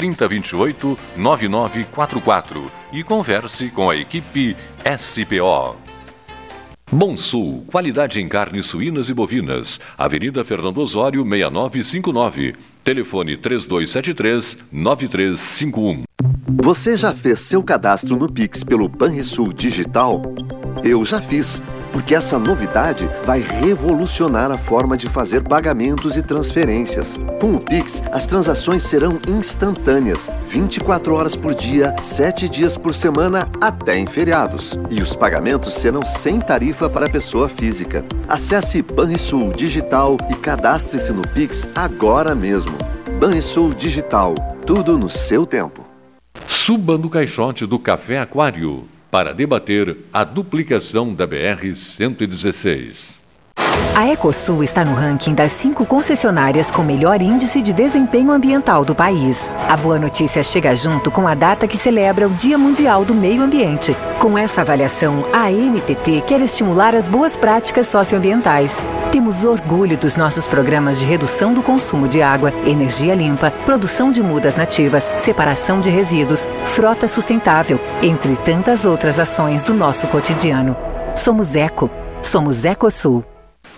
3028 9944 e converse com a equipe SPO. Bom Sul, qualidade em carnes suínas e bovinas. Avenida Fernando Osório, 6959. Telefone 3273 9351.
Você já fez seu cadastro no Pix pelo Banrisul Digital? Eu já fiz porque essa novidade vai revolucionar a forma de fazer pagamentos e transferências. Com o Pix, as transações serão instantâneas, 24 horas por dia, 7 dias por semana, até em feriados. E os pagamentos serão sem tarifa para a pessoa física. Acesse Banrisul Digital e cadastre-se no Pix agora mesmo. Banrisul Digital, tudo no seu tempo.
Suba no caixote do Café Aquário para debater a duplicação da BR-116.
A Ecosul está no ranking das cinco concessionárias com melhor índice de desempenho ambiental do país. A boa notícia chega junto com a data que celebra o Dia Mundial do Meio Ambiente. Com essa avaliação, a NTT quer estimular as boas práticas socioambientais. Temos orgulho dos nossos programas de redução do consumo de água, energia limpa, produção de mudas nativas, separação de resíduos, frota sustentável, entre tantas outras ações do nosso cotidiano. Somos Eco. Somos Ecosul.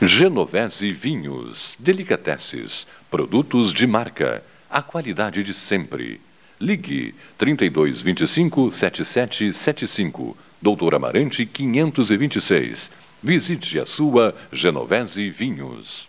Genovese Vinhos, Delicateces, produtos de marca, a qualidade de sempre. Ligue 3225 7775, Doutor Amarante 526. Visite a sua Genovese Vinhos.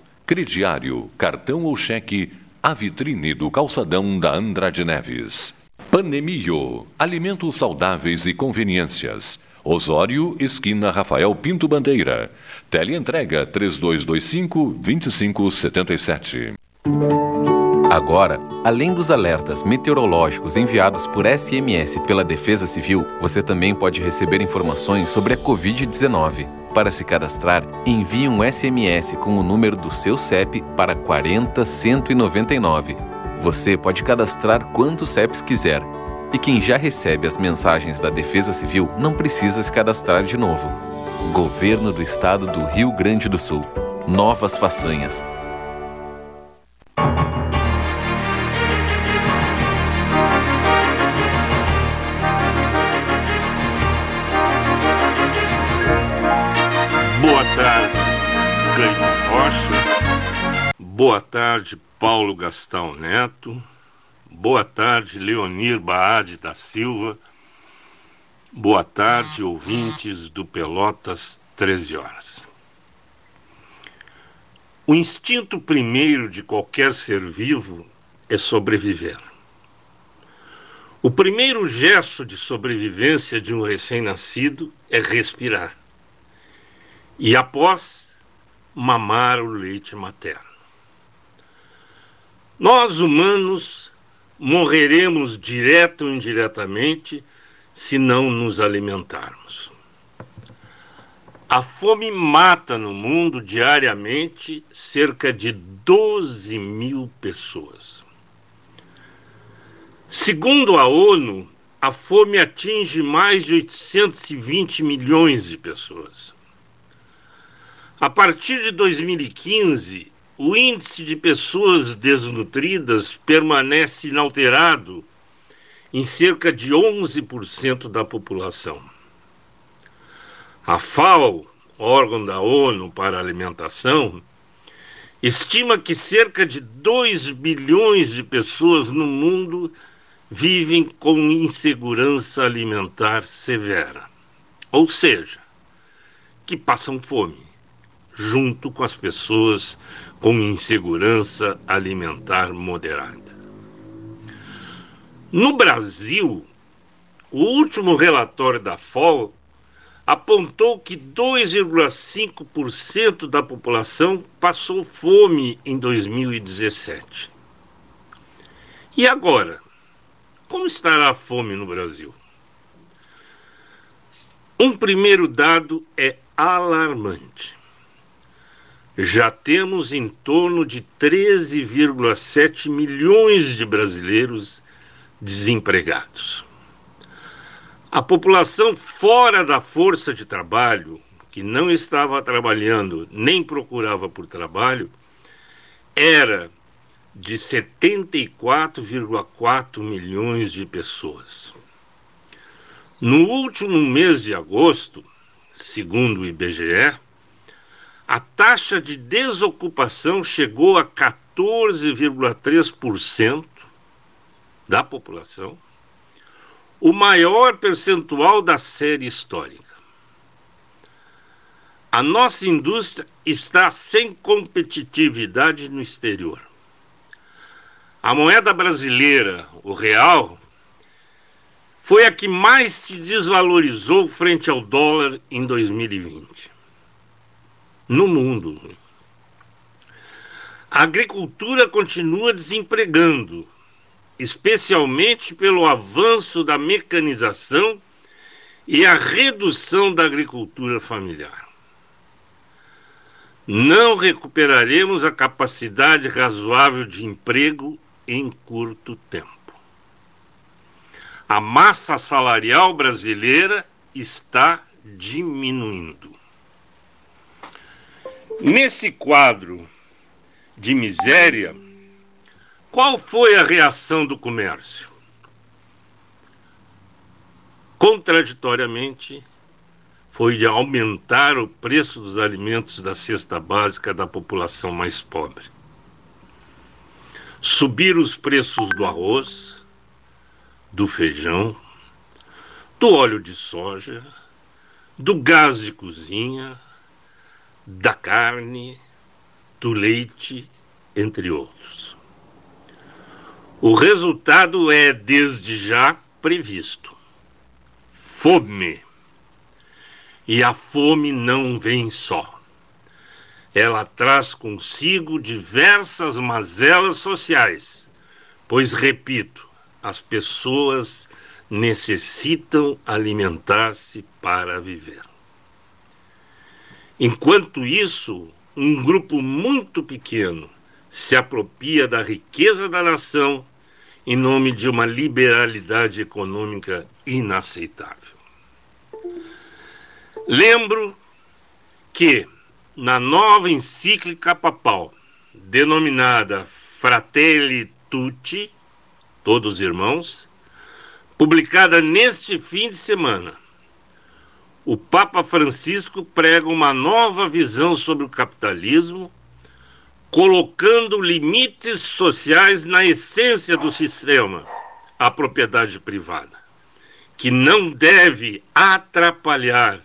crediário, cartão ou cheque, a vitrine do calçadão da Andrade Neves. Panemio, alimentos saudáveis e conveniências. Osório, esquina Rafael Pinto Bandeira. Teleentrega 3225 2577.
Agora, além dos alertas meteorológicos enviados por SMS pela Defesa Civil, você também pode receber informações sobre a Covid-19. Para se cadastrar, envie um SMS com o número do seu CEP para 40199. Você pode cadastrar quantos CEPs quiser. E quem já recebe as mensagens da Defesa Civil não precisa se cadastrar de novo. Governo do Estado do Rio Grande do Sul. Novas façanhas.
Boa tarde, Paulo Gastão Neto. Boa tarde, Leonir Baade da Silva. Boa tarde, ouvintes do Pelotas 13 horas. O instinto primeiro de qualquer ser vivo é sobreviver. O primeiro gesto de sobrevivência de um recém-nascido é respirar. E após, mamar o leite materno. Nós, humanos, morreremos direto ou indiretamente se não nos alimentarmos. A fome mata no mundo diariamente cerca de 12 mil pessoas. Segundo a ONU, a fome atinge mais de 820 milhões de pessoas. A partir de 2015, o índice de pessoas desnutridas permanece inalterado em cerca de 11% da população. A FAO, órgão da ONU para a alimentação, estima que cerca de 2 bilhões de pessoas no mundo vivem com insegurança alimentar severa, ou seja, que passam fome, junto com as pessoas com insegurança alimentar moderada. No Brasil, o último relatório da FAO apontou que 2,5% da população passou fome em 2017. E agora? Como estará a fome no Brasil? Um primeiro dado é alarmante. Já temos em torno de 13,7 milhões de brasileiros desempregados. A população fora da força de trabalho, que não estava trabalhando nem procurava por trabalho, era de 74,4 milhões de pessoas. No último mês de agosto, segundo o IBGE, a taxa de desocupação chegou a 14,3% da população o maior percentual da série histórica. A nossa indústria está sem competitividade no exterior. A moeda brasileira, o real, foi a que mais se desvalorizou frente ao dólar em 2020. No mundo. A agricultura continua desempregando especialmente pelo avanço da mecanização e a redução da agricultura familiar. Não recuperaremos a capacidade razoável de emprego em curto tempo. A massa salarial brasileira está diminuindo. Nesse quadro de miséria, qual foi a reação do comércio? Contraditoriamente, foi de aumentar o preço dos alimentos da cesta básica da população mais pobre. Subir os preços do arroz, do feijão, do óleo de soja, do gás de cozinha, da carne, do leite, entre outros. O resultado é, desde já, previsto: fome. E a fome não vem só. Ela traz consigo diversas mazelas sociais, pois, repito, as pessoas necessitam alimentar-se para viver. Enquanto isso, um grupo muito pequeno se apropria da riqueza da nação em nome de uma liberalidade econômica inaceitável. Lembro que, na nova encíclica papal, denominada Fratelli Tutti, Todos Irmãos, publicada neste fim de semana, o Papa Francisco prega uma nova visão sobre o capitalismo colocando limites sociais na essência do sistema, a propriedade privada, que não deve atrapalhar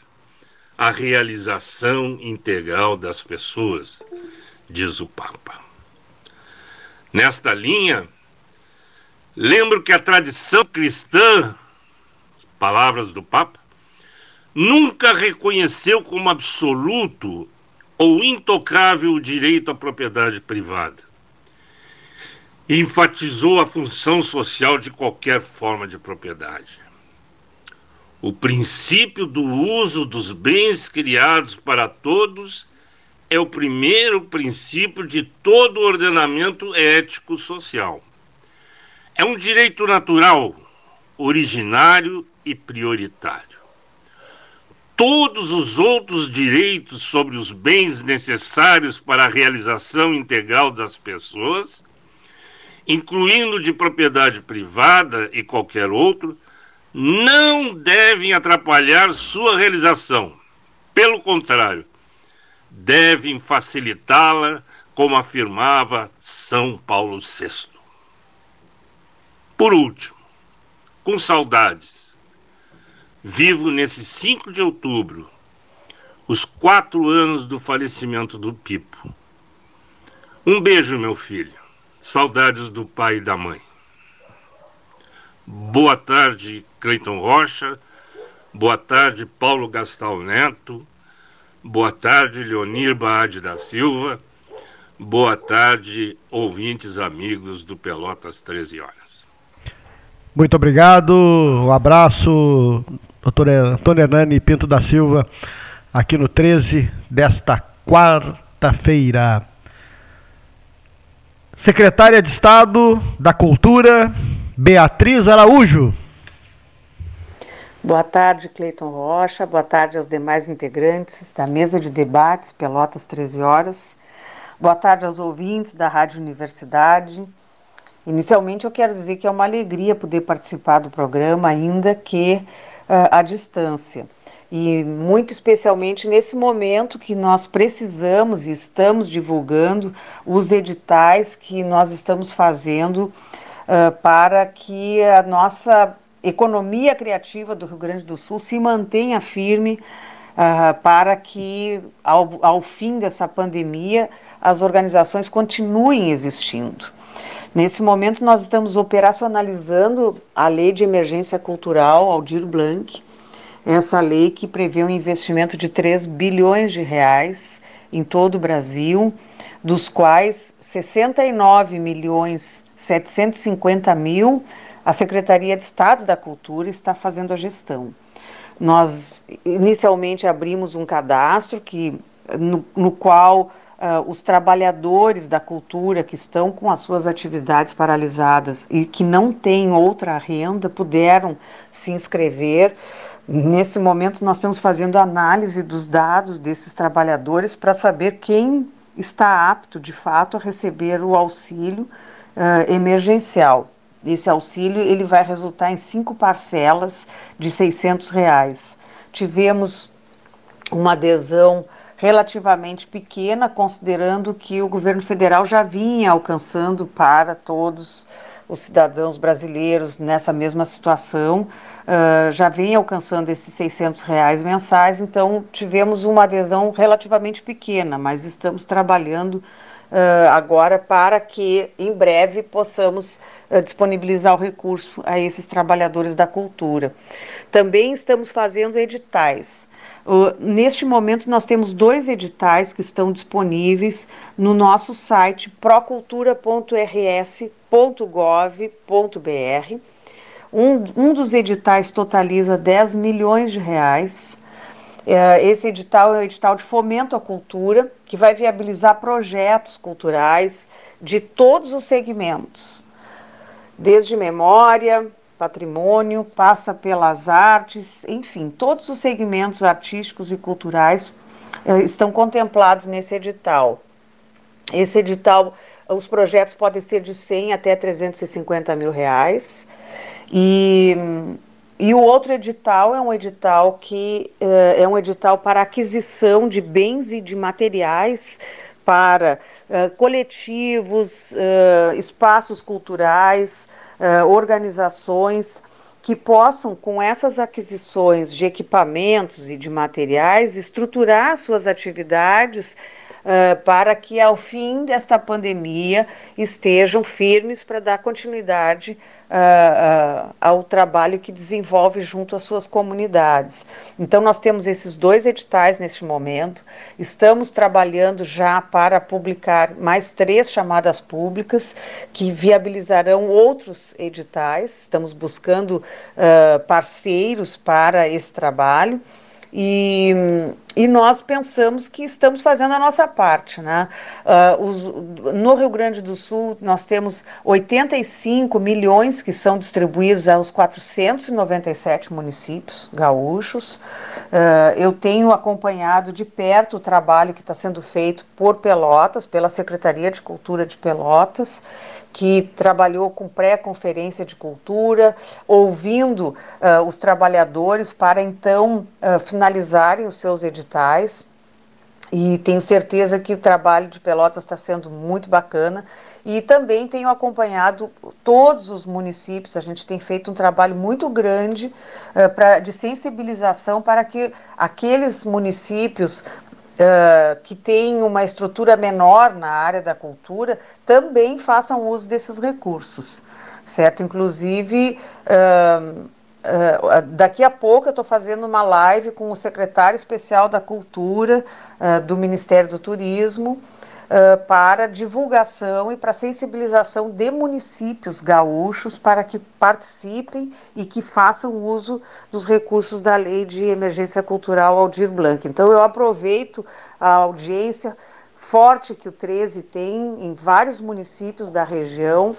a realização integral das pessoas, diz o Papa. Nesta linha, lembro que a tradição cristã, palavras do Papa, nunca reconheceu como absoluto ou intocável o direito à propriedade privada. Enfatizou a função social de qualquer forma de propriedade. O princípio do uso dos bens criados para todos é o primeiro princípio de todo ordenamento ético social. É um direito natural, originário e prioritário todos os outros direitos sobre os bens necessários para a realização integral das pessoas, incluindo de propriedade privada e qualquer outro, não devem atrapalhar sua realização. Pelo contrário, devem facilitá-la como afirmava São Paulo VI. Por último, com saudades, vivo nesse 5 de outubro os quatro anos do falecimento do Pipo. Um beijo, meu filho. Saudades do pai e da mãe. Boa tarde, Cleiton Rocha. Boa tarde, Paulo Gastal Neto. Boa tarde, Leonir Baade da Silva. Boa tarde, ouvintes amigos do Pelotas 13 Horas.
Muito obrigado. Um abraço, doutor Antônio Hernani Pinto da Silva aqui no 13 desta quarta-feira. Secretária de Estado da Cultura, Beatriz Araújo.
Boa tarde, Cleiton Rocha. Boa tarde aos demais integrantes da mesa de debates Pelotas 13 horas. Boa tarde aos ouvintes da Rádio Universidade. Inicialmente, eu quero dizer que é uma alegria poder participar do programa, ainda que à distância e muito especialmente nesse momento que nós precisamos e estamos divulgando os editais que nós estamos fazendo uh, para que a nossa economia criativa do Rio Grande do Sul se mantenha firme uh, para que ao, ao fim dessa pandemia as organizações continuem existindo. Nesse momento, nós estamos operacionalizando a Lei de Emergência Cultural Aldir Blanc, essa lei que prevê um investimento de 3 bilhões de reais em todo o Brasil, dos quais 69 milhões 750 mil a Secretaria de Estado da Cultura está fazendo a gestão. Nós inicialmente abrimos um cadastro que, no, no qual uh, os trabalhadores da cultura que estão com as suas atividades paralisadas e que não têm outra renda puderam se inscrever. Nesse momento, nós estamos fazendo análise dos dados desses trabalhadores para saber quem está apto, de fato, a receber o auxílio uh, emergencial. Esse auxílio ele vai resultar em cinco parcelas de 600 reais. Tivemos uma adesão relativamente pequena, considerando que o governo federal já vinha alcançando para todos os cidadãos brasileiros nessa mesma situação uh, já vem alcançando esses 600 reais mensais, então tivemos uma adesão relativamente pequena, mas estamos trabalhando uh, agora para que em breve possamos uh, disponibilizar o recurso a esses trabalhadores da cultura. Também estamos fazendo editais. Neste momento, nós temos dois editais que estão disponíveis no nosso site procultura.rs.gov.br um, um dos editais totaliza 10 milhões de reais. É, esse edital é o edital de fomento à cultura, que vai viabilizar projetos culturais de todos os segmentos, desde memória, patrimônio, passa pelas artes, enfim, todos os segmentos artísticos e culturais é, estão contemplados nesse edital. Esse edital, os projetos podem ser de 100 até 350 mil reais. E, e o outro edital é um edital que uh, é um edital para aquisição de bens e de materiais para uh, coletivos, uh, espaços culturais, organizações que possam, com essas aquisições de equipamentos e de materiais, estruturar suas atividades uh, para que, ao fim desta pandemia, estejam firmes para dar continuidade uh, uh, ao trabalho que desenvolve junto às suas comunidades. Então, nós temos esses dois editais neste momento, estamos trabalhando já para publicar mais três chamadas públicas que viabilizarão outros editais, estamos buscando parceiros para esse trabalho. E, e nós pensamos que estamos fazendo a nossa parte. Né? Uh, os, no Rio Grande do Sul, nós temos 85 milhões que são distribuídos aos 497 municípios gaúchos. Uh, eu tenho acompanhado de perto o trabalho que está sendo feito por Pelotas, pela Secretaria de Cultura de Pelotas que trabalhou com pré-conferência de cultura, ouvindo uh, os trabalhadores para então finalizarem os seus editais. E tenho certeza que o trabalho de Pelotas está sendo muito bacana. E também tenho acompanhado todos os municípios, a gente tem feito um trabalho muito grande uh, pra, de sensibilização para que aqueles municípios uh, que têm uma estrutura menor na área da cultura também façam uso desses recursos, certo? Inclusive. Uh, Uh, daqui a pouco eu estou fazendo uma live com o secretário especial da Cultura uh, do Ministério do Turismo uh, para divulgação e para sensibilização de municípios gaúchos para que participem e que façam uso dos recursos da Lei de Emergência Cultural Aldir Blanc. Então eu aproveito a audiência forte que o 13 tem em vários municípios da região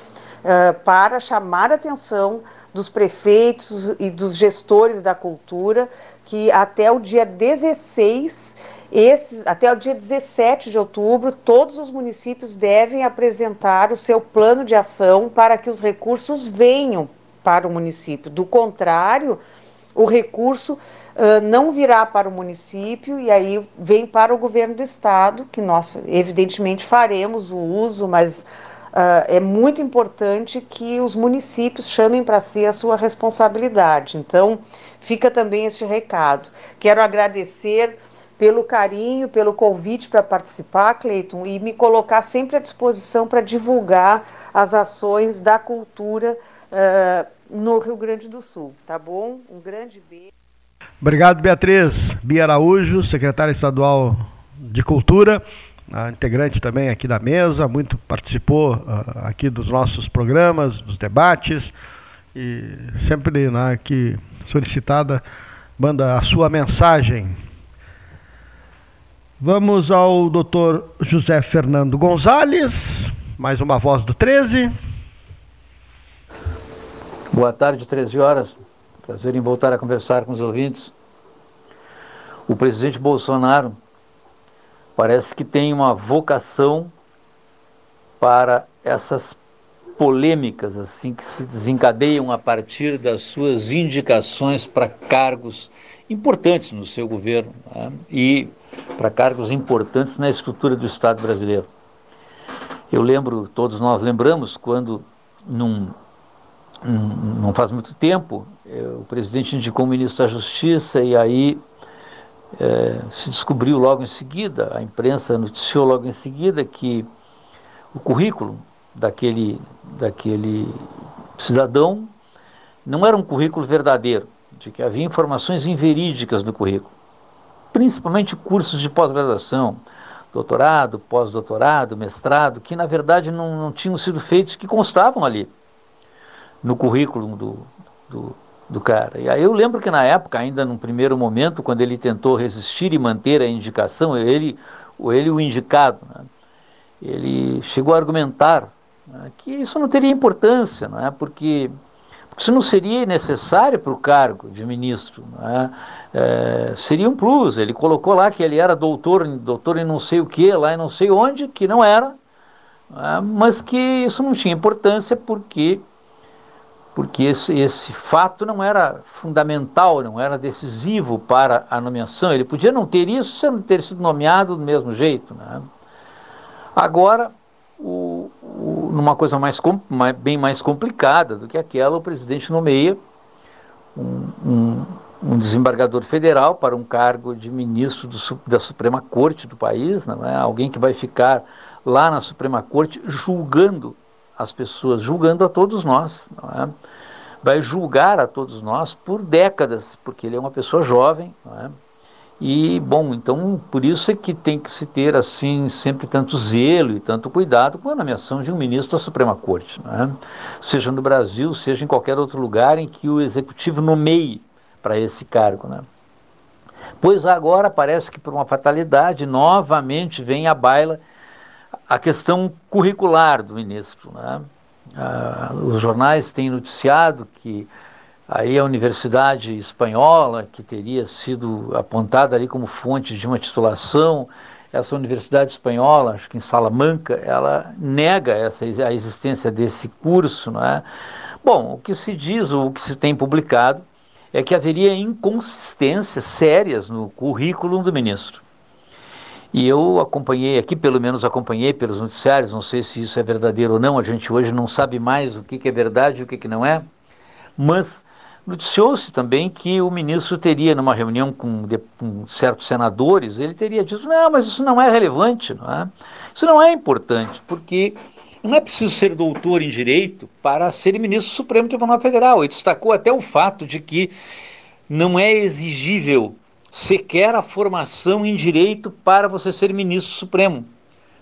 para chamar atenção dos prefeitos e dos gestores da cultura, que até o dia 16, esses, até o dia 17 de outubro, todos os municípios devem apresentar o seu plano de ação para que os recursos venham para o município. Do contrário, o recurso uh, não virá para o município e aí vem para o governo do estado, que nós evidentemente faremos o uso, mas é muito importante que os municípios chamem para si a sua responsabilidade. Então, fica também este recado. Quero agradecer pelo carinho, pelo convite para participar, Cleiton, e me colocar sempre à disposição para divulgar as ações da cultura uh, no Rio Grande do Sul. Tá bom? Um grande beijo.
Obrigado, Beatriz. Bia Araújo, secretária estadual de Cultura integrante também aqui da mesa, muito participou uh, aqui dos nossos programas, dos debates, e sempre né, aqui solicitada, manda a sua mensagem. Vamos ao doutor José Fernando Gonzalez, mais uma voz do 13.
Boa tarde, 13 horas. Prazer em voltar a conversar com os ouvintes. O presidente Bolsonaro parece que tem uma vocação para essas polêmicas assim que se desencadeiam a partir das suas indicações para cargos importantes no seu governo né? e para cargos importantes na estrutura do Estado brasileiro. Eu lembro, todos nós lembramos, quando num, não faz muito tempo, eh, o presidente indicou o ministro da Justiça e aí é, se descobriu logo em seguida, a imprensa noticiou logo em seguida que o currículo daquele, daquele cidadão não era um currículo verdadeiro, de que havia informações inverídicas no currículo, principalmente cursos de pós-graduação, doutorado, pós-doutorado, mestrado, que na verdade não, não tinham sido feitos, que constavam ali no currículo do, do do cara. E aí eu lembro que na época, ainda num primeiro momento, quando ele tentou resistir e manter a indicação, ele, ele o indicado, né, ele chegou a argumentar né, que isso não teria importância, né, porque, porque isso não seria necessário para o cargo de ministro. Né, é, seria um plus. Ele colocou lá que ele era doutor, doutor em não sei o que, lá em não sei onde, que não era, né, mas que isso não tinha importância porque porque esse, esse fato não era fundamental, não era decisivo para a nomeação. Ele podia não ter isso se não ter sido nomeado do mesmo jeito. Né? Agora, o, o, numa coisa mais, bem mais complicada do que aquela, o presidente nomeia um, um, um desembargador federal para um cargo de ministro do, da Suprema Corte do país, não é? alguém que vai ficar lá na Suprema Corte julgando as pessoas, julgando a todos nós. É? Vai julgar a todos nós por décadas, porque ele é uma pessoa jovem. É? E, bom, então por isso é que tem que se ter, assim, sempre tanto zelo e tanto cuidado com a nomeação de um ministro da Suprema Corte, é? seja no Brasil, seja em qualquer outro lugar em que o executivo nomeie para esse cargo. Né? Pois agora parece que por uma fatalidade novamente vem à baila a questão curricular do ministro. Né? Ah, os jornais têm noticiado que aí a Universidade Espanhola, que teria sido apontada ali como fonte de uma titulação, essa Universidade Espanhola, acho que em Salamanca, ela nega essa, a existência desse curso. Não é? Bom, o que se diz, o que se tem publicado, é que haveria inconsistências sérias no currículo do ministro. E eu acompanhei aqui, pelo menos acompanhei pelos noticiários, não sei se isso é verdadeiro ou não, a gente hoje não sabe mais o que, que é verdade e o que, que não é, mas noticiou-se também que o ministro teria, numa reunião com, de, com, certos senadores, ele teria dito, não, mas isso não é relevante, não é? isso não é importante, porque não é preciso ser doutor em direito para ser ministro do Supremo Tribunal Federal. Ele destacou até o fato de que não é exigível sequer a formação em direito para você ser ministro supremo.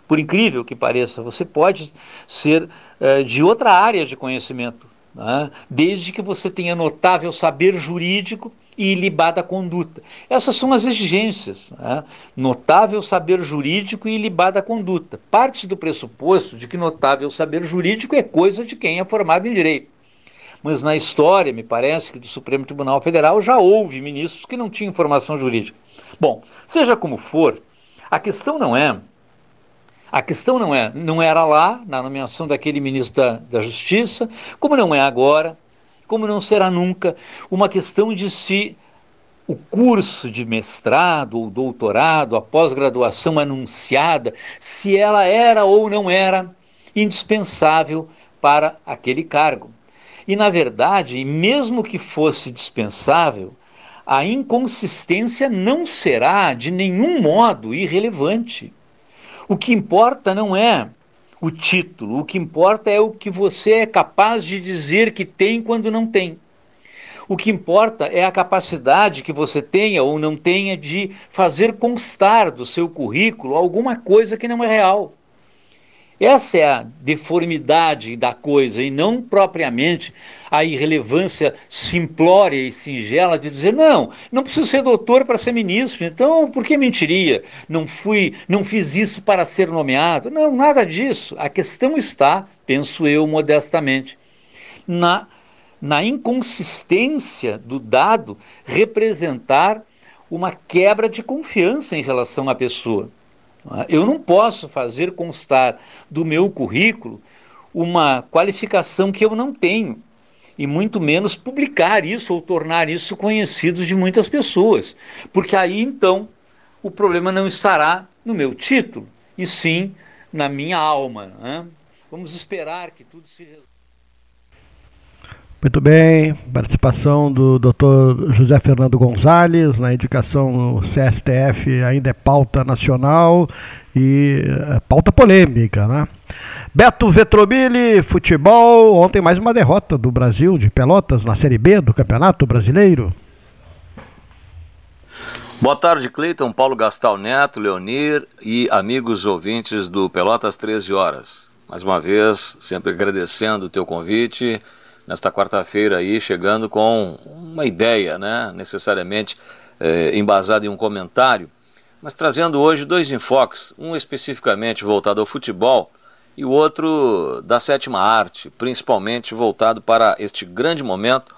Por incrível que pareça, você pode ser uh, de outra área de conhecimento, né? desde que você tenha notável saber jurídico e ilibada conduta. Essas são as exigências. Né? Notável saber jurídico e ilibada conduta. Parte do pressuposto de que notável saber jurídico é coisa de quem é formado em direito mas na história, me parece que do Supremo Tribunal Federal já houve ministros que não tinham formação jurídica. Bom, seja como for, a questão não é a questão não é, não era lá na nomeação daquele ministro da, da Justiça, como não é agora, como não será nunca, uma questão de se o curso de mestrado ou doutorado, a pós-graduação anunciada, se ela era ou não era indispensável para aquele cargo. E, na verdade, mesmo que fosse dispensável, a inconsistência não será de nenhum modo irrelevante. O que importa não é o título, o que importa é o que você é capaz de dizer que tem quando não tem. O que importa é a capacidade que você tenha ou não tenha de fazer constar do seu currículo alguma coisa que não é real. Essa é a deformidade da coisa e não propriamente a irrelevância simplória e singela de dizer não, não preciso ser doutor para ser ministro, então por que mentiria? Não fui, não fiz isso para ser nomeado. Não, nada disso. A questão está, penso eu modestamente, na na inconsistência do dado representar uma quebra de confiança em relação à pessoa. Eu não posso fazer constar do meu currículo uma qualificação que eu não tenho, e muito menos publicar isso ou tornar isso conhecido de muitas pessoas, porque aí então o problema não estará no meu título, e sim na minha alma. Né? Vamos esperar que tudo se resolva.
Muito bem, participação do Dr. José Fernando Gonzalez na indicação CSTF ainda é pauta nacional e é pauta polêmica, né? Beto Vetrobili, futebol, ontem mais uma derrota do Brasil de Pelotas na Série B do Campeonato Brasileiro.
Boa tarde, Cleiton, Paulo Gastal Neto, Leonir e amigos ouvintes do Pelotas 13 Horas. Mais uma vez, sempre agradecendo o teu convite nesta quarta-feira aí, chegando com uma ideia, né, necessariamente é, embasada em um comentário, mas trazendo hoje dois enfoques, um especificamente voltado ao futebol e o outro da sétima arte, principalmente voltado para este grande momento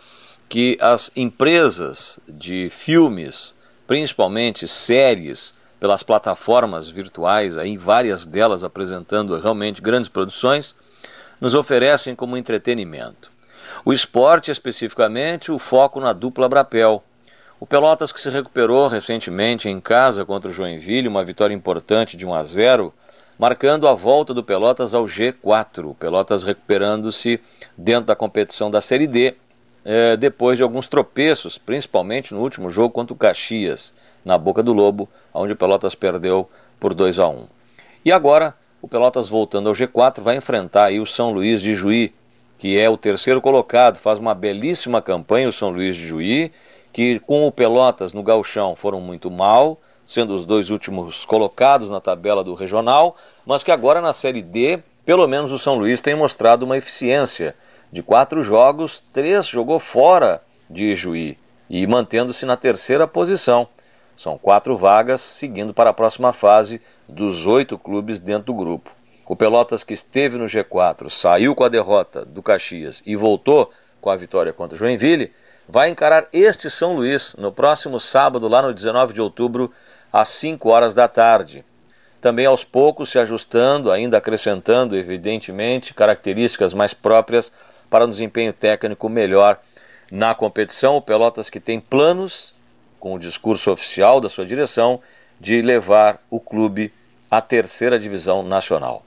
que as empresas de filmes, principalmente séries, pelas plataformas virtuais, aí várias delas apresentando realmente grandes produções, nos oferecem como entretenimento. O esporte, especificamente, o foco na dupla Brapel. O Pelotas que se recuperou recentemente em casa contra o Joinville, uma vitória importante de 1 a 0, marcando a volta do Pelotas ao G4. O Pelotas recuperando-se dentro da competição da Série D, eh, depois de alguns tropeços, principalmente no último jogo contra o Caxias, na Boca do Lobo, onde o Pelotas perdeu por 2 a 1. E agora, o Pelotas voltando ao G4 vai enfrentar aí o São Luís de Juí, que é o terceiro colocado, faz uma belíssima campanha, o São Luís de Juí, que com o Pelotas no Galchão foram muito mal, sendo os dois últimos colocados na tabela do regional, mas que agora na Série D, pelo menos o São Luís tem mostrado uma eficiência. De quatro jogos, três jogou fora de Juí e mantendo-se na terceira posição. São quatro vagas, seguindo para a próxima fase dos oito clubes dentro do grupo. O Pelotas que esteve no G4, saiu com a derrota do Caxias e voltou com a vitória contra o Joinville, vai encarar este São Luís no próximo sábado, lá no 19 de outubro, às 5 horas da tarde. Também aos poucos se ajustando, ainda acrescentando, evidentemente, características mais próprias para um desempenho técnico melhor na competição. O Pelotas que tem planos, com o discurso oficial da sua direção, de levar o clube à terceira divisão nacional.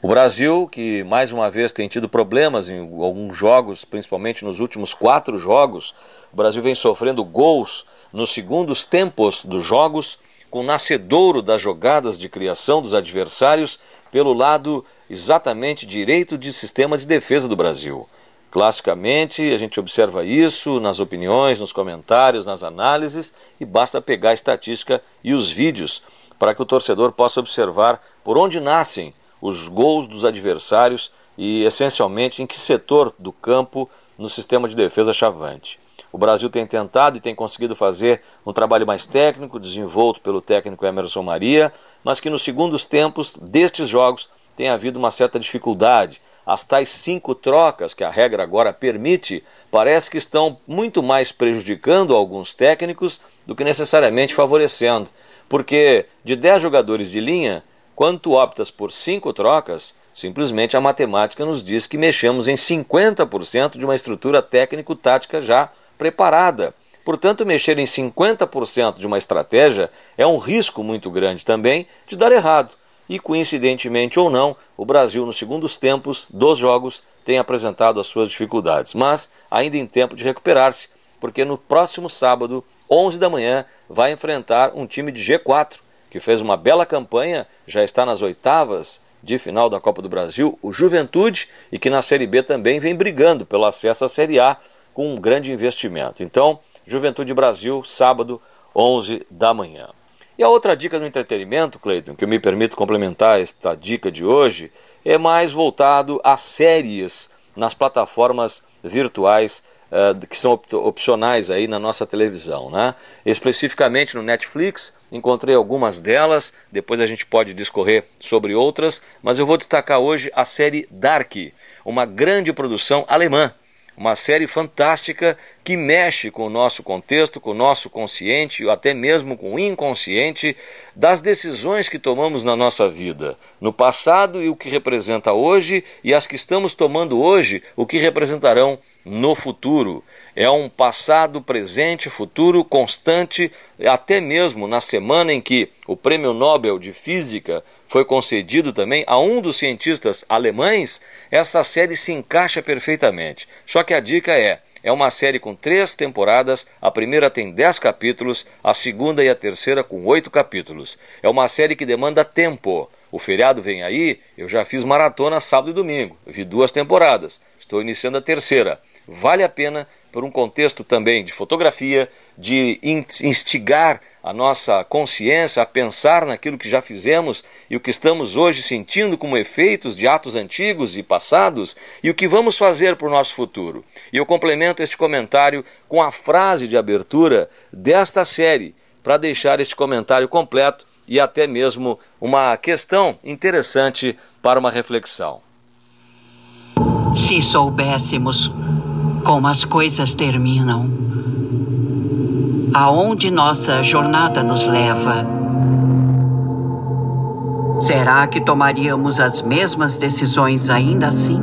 O Brasil, que mais uma vez tem tido problemas em alguns jogos, principalmente nos últimos quatro jogos, o Brasil vem sofrendo gols nos segundos tempos dos jogos, com nascedouro das jogadas de criação dos adversários pelo lado exatamente direito de sistema de defesa do Brasil. Classicamente, a gente observa isso nas opiniões, nos comentários, nas análises, e basta pegar a estatística e os vídeos para que o torcedor possa observar por onde nascem os gols dos adversários e, essencialmente, em que setor do campo no sistema de defesa chavante. O Brasil tem tentado e tem conseguido fazer um trabalho mais técnico, desenvolto pelo técnico Emerson Maria, mas que nos segundos tempos destes jogos tem havido uma certa dificuldade as tais cinco trocas que a regra agora permite, parece que estão muito mais prejudicando alguns técnicos do que necessariamente favorecendo. Porque de 10 jogadores de linha, quando tu optas por cinco trocas, simplesmente a matemática nos diz que mexemos em 50% de uma estrutura técnico-tática já preparada. Portanto, mexer em 50% de uma estratégia é um risco muito grande também de dar errado e, coincidentemente ou não, o Brasil, nos segundos tempos dos jogos, tem apresentado as suas dificuldades, mas ainda em tempo de recuperar-se, porque no próximo sábado, 11 da manhã, vai enfrentar um time de G4, que fez uma bela campanha, já está nas oitavas de final da Copa do Brasil, o Juventude, e que na Série B também vem brigando pelo acesso à Série A com um grande investimento. Então, Juventude Brasil, sábado, 11 da manhã. E a outra dica do entretenimento, Cleiton, que eu me permito complementar esta dica de hoje, é mais voltado a séries nas plataformas virtuais uh, que são op opcionais aí na nossa televisão, né? Especificamente no Netflix, encontrei algumas delas, depois a gente pode discorrer sobre outras, mas eu vou destacar hoje a série Dark, uma grande produção alemã uma série fantástica que mexe com o nosso contexto, com o nosso consciente, ou até mesmo com o inconsciente, das decisões que tomamos na nossa vida, no passado e o que representa hoje, e as que estamos tomando hoje, o que representarão no futuro. É um passado, presente, futuro constante, até mesmo na semana em que o Prêmio Nobel de Física foi concedido também a um dos cientistas alemães, essa série se encaixa perfeitamente. Só que a dica é: é uma série com três temporadas, a primeira tem dez capítulos, a segunda e a terceira com oito capítulos. É uma série que demanda tempo. O feriado vem aí, eu já fiz maratona sábado e domingo, vi duas temporadas, estou iniciando a terceira. Vale a pena por um contexto também de fotografia, de instigar a nossa consciência a pensar naquilo que já fizemos e o que estamos hoje sentindo como efeitos de atos antigos e passados e o que vamos fazer para o nosso futuro. E eu complemento este comentário com a frase de abertura desta série, para deixar este comentário completo e até mesmo uma questão interessante para uma reflexão.
Se soubéssemos como as coisas terminam aonde nossa jornada nos leva. Será que tomaríamos as mesmas decisões ainda assim?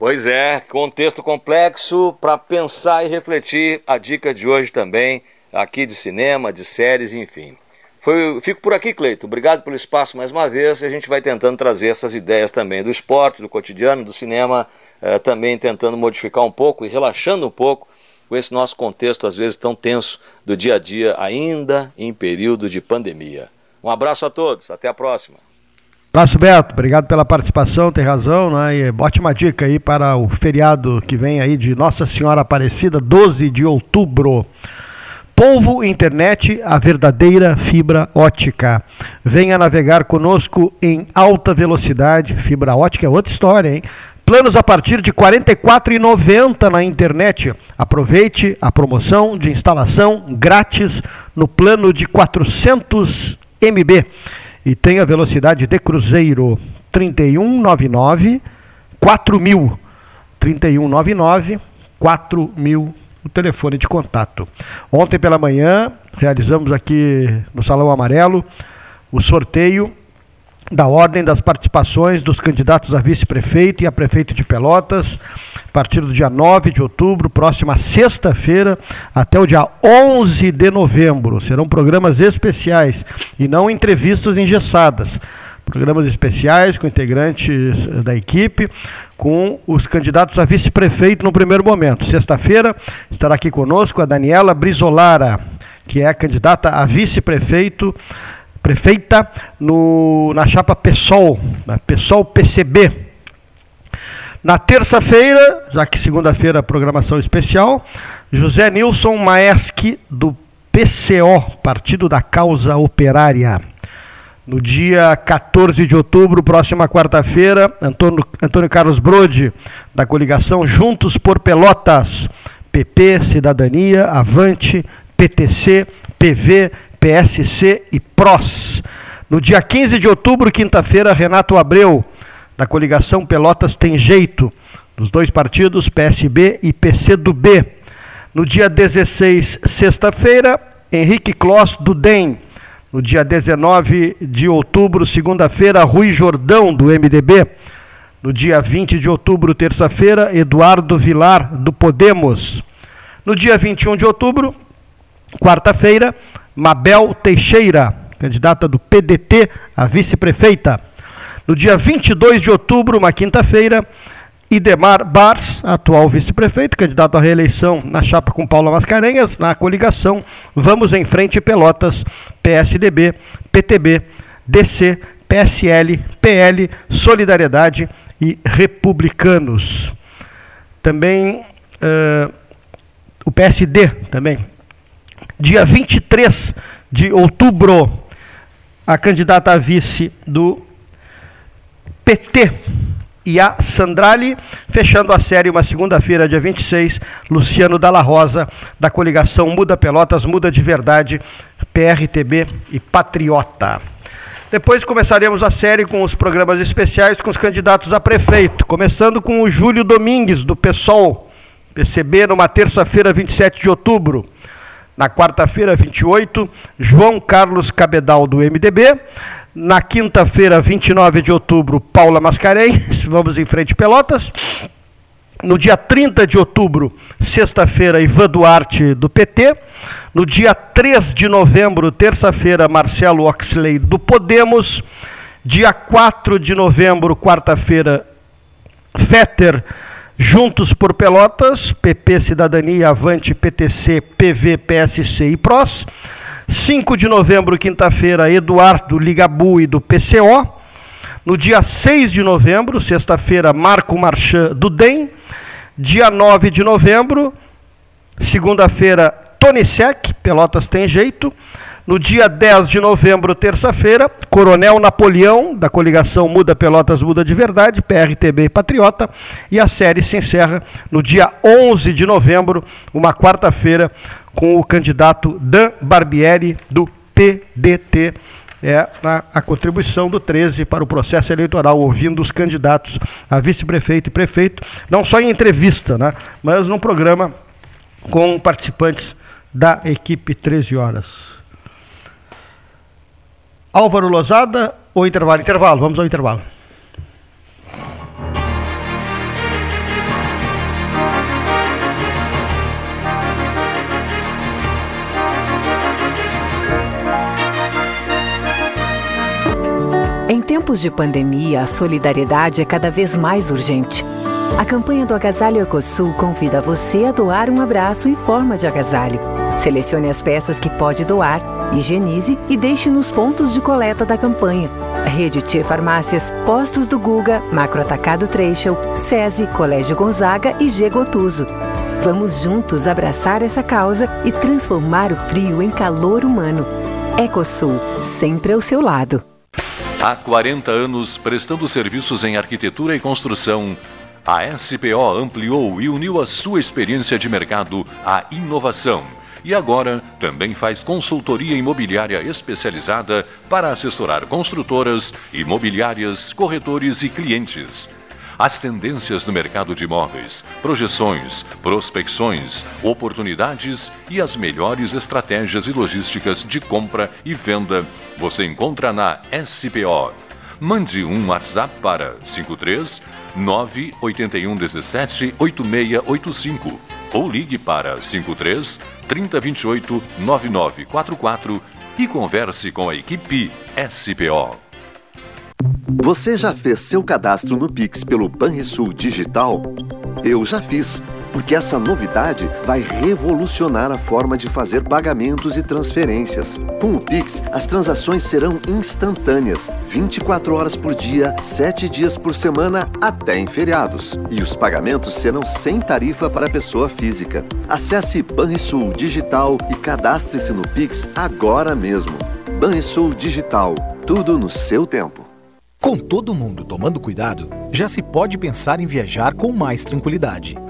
Pois é, contexto complexo para pensar e refletir. A dica de hoje também, aqui de cinema, de séries, enfim. Foi, fico por aqui, Cleito. Obrigado pelo espaço mais uma vez. A gente vai tentando trazer essas ideias também do esporte, do cotidiano, do cinema, eh, também tentando modificar um pouco e relaxando um pouco com esse nosso contexto, às vezes, tão tenso do dia a dia, ainda em período de pandemia. Um abraço a todos, até a próxima.
Abraço, Beto. Obrigado pela participação, tem razão, né? E bote uma dica aí para o feriado que vem aí de Nossa Senhora Aparecida, 12 de outubro. Polvo Internet, a verdadeira fibra ótica. Venha navegar conosco em alta velocidade. Fibra ótica é outra história, hein? Planos a partir de R$ 44,90 na internet. Aproveite a promoção de instalação grátis no plano de 400 MB e tenha velocidade de cruzeiro 3199 4000 3199 4000 o telefone de contato. Ontem pela manhã realizamos aqui no Salão Amarelo o sorteio da ordem das participações dos candidatos a vice-prefeito e a prefeito de Pelotas, a partir do dia 9 de outubro, próxima sexta-feira, até o dia 11 de novembro. Serão programas especiais e não entrevistas engessadas. Programas especiais com integrantes da equipe, com os candidatos a vice-prefeito no primeiro momento. Sexta-feira estará aqui conosco a Daniela Brizolara, que é candidata a vice-prefeito prefeita no, na chapa PSOL, na PSOL PCB. Na terça-feira, já que segunda-feira programação especial, José Nilson Maeschi, do PCO, Partido da Causa Operária. No dia 14 de outubro, próxima quarta-feira, Antônio, Antônio Carlos Brode, da coligação Juntos por Pelotas, PP, Cidadania, Avante, PTC, PV, PSC e PROS. No dia 15 de outubro, quinta-feira, Renato Abreu, da coligação Pelotas Tem Jeito, dos dois partidos, PSB e PCdoB. No dia 16, sexta-feira, Henrique Kloss, do DEM. No dia 19 de outubro, segunda-feira, Rui Jordão, do MDB. No dia 20 de outubro, terça-feira, Eduardo Vilar, do Podemos. No dia 21 de outubro, quarta-feira, Mabel Teixeira, candidata do PDT a vice-prefeita. No dia 22 de outubro, uma quinta-feira, Idemar Bars, atual vice-prefeito, candidato à reeleição na chapa com Paula Mascarenhas, na coligação Vamos em Frente Pelotas, PSDB, PTB, DC, PSL, PL, Solidariedade e Republicanos. Também uh, o PSD também dia 23 de outubro, a candidata a vice do PT, e a Sandrali, fechando a série uma segunda-feira, dia 26, Luciano Dalla Rosa, da coligação Muda Pelotas, Muda de Verdade, PRTB e Patriota. Depois começaremos a série com os programas especiais com os candidatos a prefeito, começando com o Júlio Domingues, do PSOL, PCB, numa terça-feira, 27 de outubro. Na quarta-feira, 28, João Carlos Cabedal, do MDB. Na quinta-feira, 29 de outubro, Paula Mascarenhas, vamos em frente Pelotas. No dia 30 de outubro, sexta-feira, Ivan Duarte, do PT. No dia 3 de novembro, terça-feira, Marcelo Oxley, do Podemos. Dia 4 de novembro, quarta-feira, Fetter, Juntos por Pelotas, PP Cidadania, Avante, PTC, PV, PSC e PROS. 5 de novembro, quinta-feira, Eduardo Ligabui, do PCO. No dia 6 de novembro, sexta-feira, Marco Marchand, do DEM. Dia 9 de novembro, segunda-feira, Tony Sec, Pelotas tem jeito. No dia 10 de novembro, terça-feira, Coronel Napoleão, da coligação Muda Pelotas Muda de Verdade, PRTB Patriota. E a série se encerra no dia 11 de novembro, uma quarta-feira, com o candidato Dan Barbieri, do PDT. É a, a contribuição do 13 para o processo eleitoral, ouvindo os candidatos a vice-prefeito e prefeito, não só em entrevista, né, mas num programa com participantes da equipe 13 horas. Álvaro Lozada ou intervalo? Intervalo, vamos ao intervalo.
Em tempos de pandemia, a solidariedade é cada vez mais urgente. A campanha do Agasalho Ecosul convida você a doar um abraço em forma de agasalho. Selecione as peças que pode doar, higienize e deixe nos pontos de coleta da campanha. Rede T Farmácias, Postos do Guga, Macro Atacado Treixel, SESI, Colégio Gonzaga e G Gotuso. Vamos juntos abraçar essa causa e transformar o frio em calor humano. Ecosul, sempre ao seu lado.
Há 40 anos prestando serviços em arquitetura e construção, a SPO ampliou e uniu a sua experiência de mercado à inovação. E agora também faz consultoria imobiliária especializada para assessorar construtoras, imobiliárias, corretores e clientes. As tendências no mercado de imóveis, projeções, prospecções, oportunidades e as melhores estratégias e logísticas de compra e venda você encontra na SPO Mande um WhatsApp para 53 981 17 8685 ou ligue para 53 3028 9944 e converse com a equipe SPO.
Você já fez seu cadastro no Pix pelo Banrisul Digital? Eu já fiz, porque essa novidade vai revolucionar a forma de fazer pagamentos e transferências. Com o Pix, as transações serão instantâneas, 24 horas por dia, 7 dias por semana, até em feriados. E os pagamentos serão sem tarifa para pessoa física. Acesse Banrisul Digital e cadastre-se no Pix agora mesmo. Banrisul Digital, tudo no seu tempo.
Com todo mundo tomando cuidado, já se pode pensar em viajar com mais tranquilidade.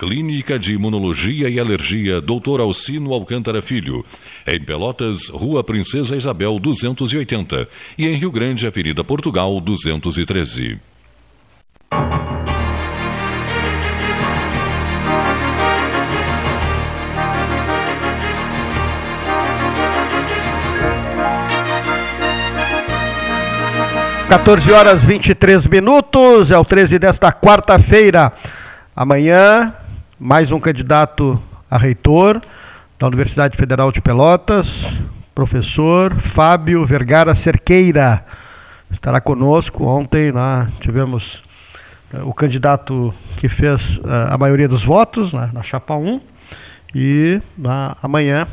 Clínica de Imunologia e Alergia Dr. Alcino Alcântara Filho. Em Pelotas, Rua Princesa Isabel 280 e em Rio Grande, Avenida Portugal 213.
Quatorze horas 23 minutos, é o 13 desta quarta-feira. Amanhã, mais um candidato a reitor da Universidade Federal de Pelotas, professor Fábio Vergara Cerqueira. Estará conosco. Ontem lá tivemos uh, o candidato que fez uh, a maioria dos votos né, na chapa 1 e uh, amanhã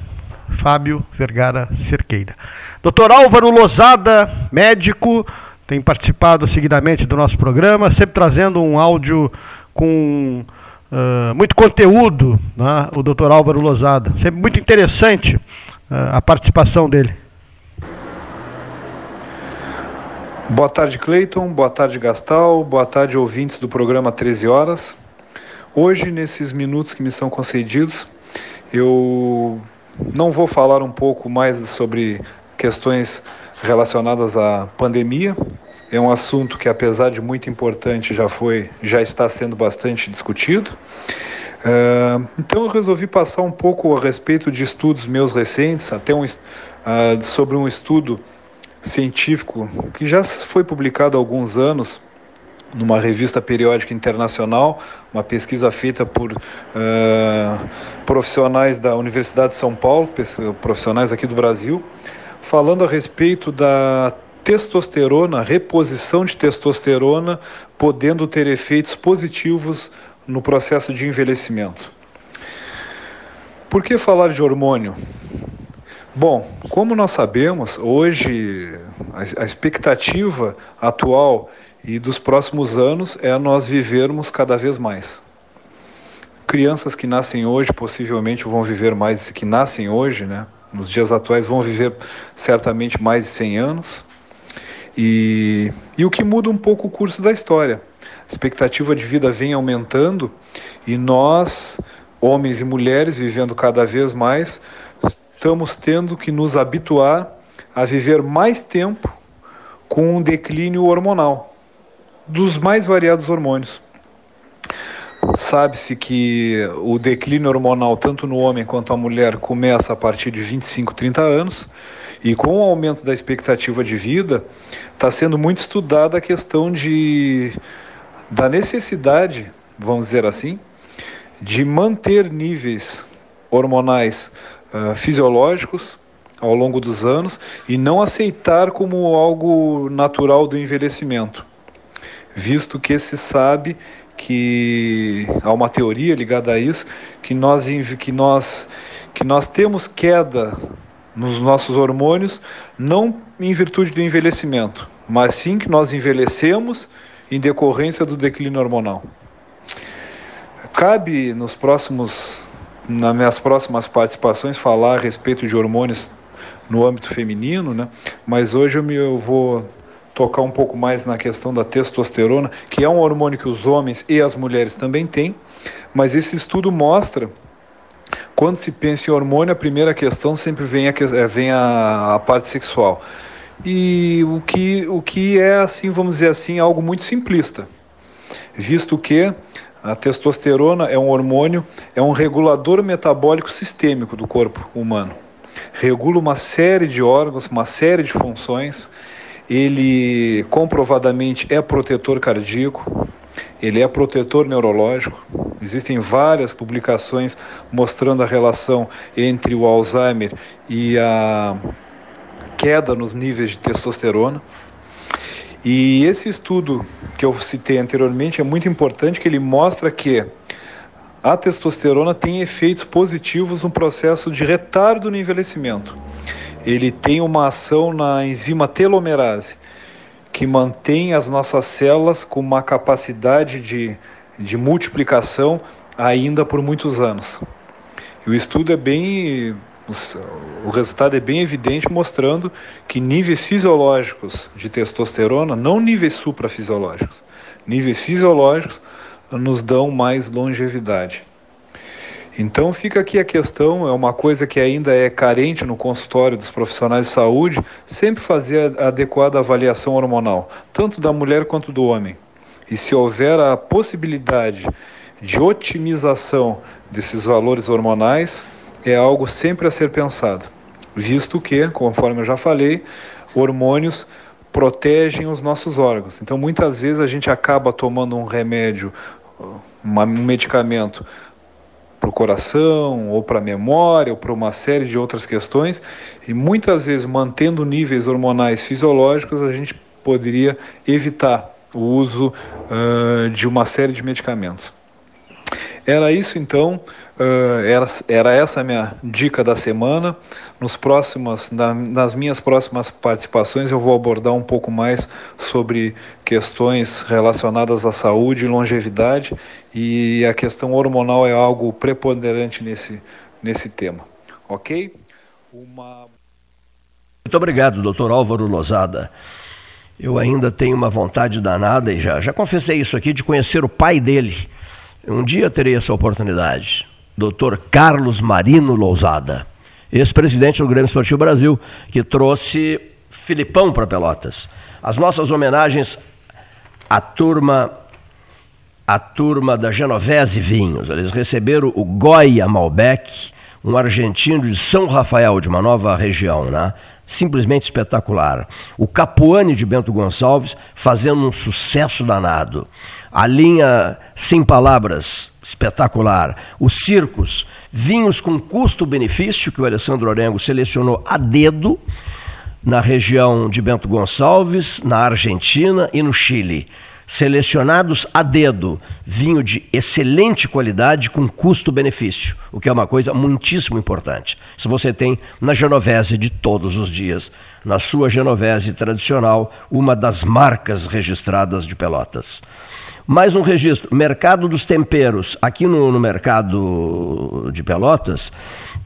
Fábio Vergara Cerqueira. Doutor Álvaro Lozada, médico, tem participado seguidamente do nosso programa, sempre trazendo um áudio com uh, muito conteúdo, né? o doutor Álvaro Lozada. Sempre muito interessante uh, a participação dele.
Boa tarde, Cleiton. Boa tarde, Gastal. Boa tarde, ouvintes do programa 13 Horas. Hoje, nesses minutos que me são concedidos, eu não vou falar um pouco mais sobre questões relacionadas à pandemia. É um assunto que, apesar de muito importante, já foi, já está sendo bastante discutido. Uh, então eu resolvi passar um pouco a respeito de estudos meus recentes, até um, uh, sobre um estudo científico que já foi publicado há alguns anos numa revista periódica internacional, uma pesquisa feita por uh, profissionais da Universidade de São Paulo, profissionais aqui do Brasil, falando a respeito da testosterona, reposição de testosterona, podendo ter efeitos positivos no processo de envelhecimento. Por que falar de hormônio? Bom, como nós sabemos, hoje a, expectativa atual e dos próximos anos é nós vivermos cada vez mais. Crianças que nascem hoje possivelmente vão viver mais que nascem hoje, né? Nos dias atuais vão viver certamente mais de 100 anos. E, e o que muda um pouco o curso da história. A expectativa de vida vem aumentando e nós homens e mulheres vivendo cada vez mais, estamos tendo que nos habituar a viver mais tempo com um declínio hormonal dos mais variados hormônios. Sabe-se que o declínio hormonal, tanto no homem quanto na mulher, começa a partir de 25, 30 anos, e com o aumento da expectativa de vida, está sendo muito estudada a questão de, da necessidade, vamos dizer assim, de manter níveis hormonais uh, fisiológicos ao longo dos anos e não aceitar como algo natural do envelhecimento, visto que se sabe que há uma teoria ligada a isso que nós que nós que nós temos queda nos nossos hormônios não em virtude do envelhecimento, mas sim que nós envelhecemos em decorrência do declínio hormonal. Cabe nos próximos, nas minhas próximas participações, falar a respeito de hormônios no âmbito feminino, né? mas hoje eu, me, eu vou tocar um pouco mais na questão da testosterona, que é um hormônio que os homens e as mulheres também têm, mas esse estudo mostra quando se pensa em hormônio, a primeira questão sempre vem a, é, vem a, a, parte sexual. E o que, o que é, assim, vamos dizer assim, algo muito simplista, visto que a testosterona é um hormônio, é um regulador metabólico sistêmico do corpo humano. Regula uma série de órgãos, uma série de funções. Ele comprovadamente é protetor cardíaco, ele é protetor neurológico. Existem várias publicações mostrando a relação entre o Alzheimer e a queda nos níveis de testosterona. E esse estudo que eu citei anteriormente é muito importante, que ele mostra que a testosterona tem efeitos positivos no processo de retardo no envelhecimento. Ele tem uma ação na enzima telomerase, que mantém as nossas células com uma capacidade de, de multiplicação ainda por muitos anos. E o estudo é bem o resultado é bem evidente, mostrando que níveis fisiológicos de testosterona, não níveis suprafisiológicos, níveis fisiológicos nos dão mais longevidade. Então fica aqui a questão, é uma coisa que ainda é carente no consultório dos profissionais de saúde, sempre fazer a adequada avaliação hormonal, tanto da mulher quanto do homem. E se houver a possibilidade de otimização desses valores hormonais, é algo sempre a ser pensado, visto que, conforme eu já falei, hormônios protegem os nossos órgãos. Então, muitas vezes a gente acaba tomando um remédio, um medicamento para o coração, ou para a memória, ou para uma série de outras questões, e muitas vezes mantendo níveis hormonais fisiológicos, a gente poderia evitar o uso uh, de uma série de medicamentos. Era isso então. Uh, era, era essa a minha dica da semana. Nos próximos, na, nas minhas próximas participações, eu vou abordar um pouco mais sobre questões relacionadas à saúde e longevidade, e a questão hormonal é algo preponderante nesse, nesse tema. Ok?
Uma... Muito obrigado, doutor Álvaro Lozada. Eu ainda tenho uma vontade danada, e já, já confessei isso aqui, de conhecer o pai dele. Um dia terei essa oportunidade. Dr. Carlos Marino Lousada, ex-presidente do Grêmio Esportivo Brasil, que trouxe Filipão para Pelotas. As nossas homenagens à turma a turma da Genovese Vinhos. Eles receberam o Goya Malbec, um argentino de São Rafael, de uma nova região, né? simplesmente espetacular. O Capuane de Bento Gonçalves fazendo um sucesso danado. A linha Sem Palavras espetacular. Os circos, vinhos com custo-benefício, que o Alessandro Orengo selecionou a dedo, na região de Bento Gonçalves, na Argentina e no Chile. Selecionados a dedo, vinho de excelente qualidade com custo-benefício, o que é uma coisa muitíssimo importante. Se você tem na Genovese de todos os dias, na sua Genovese tradicional, uma das marcas registradas de Pelotas. Mais um registro: Mercado dos Temperos. Aqui no, no mercado de Pelotas,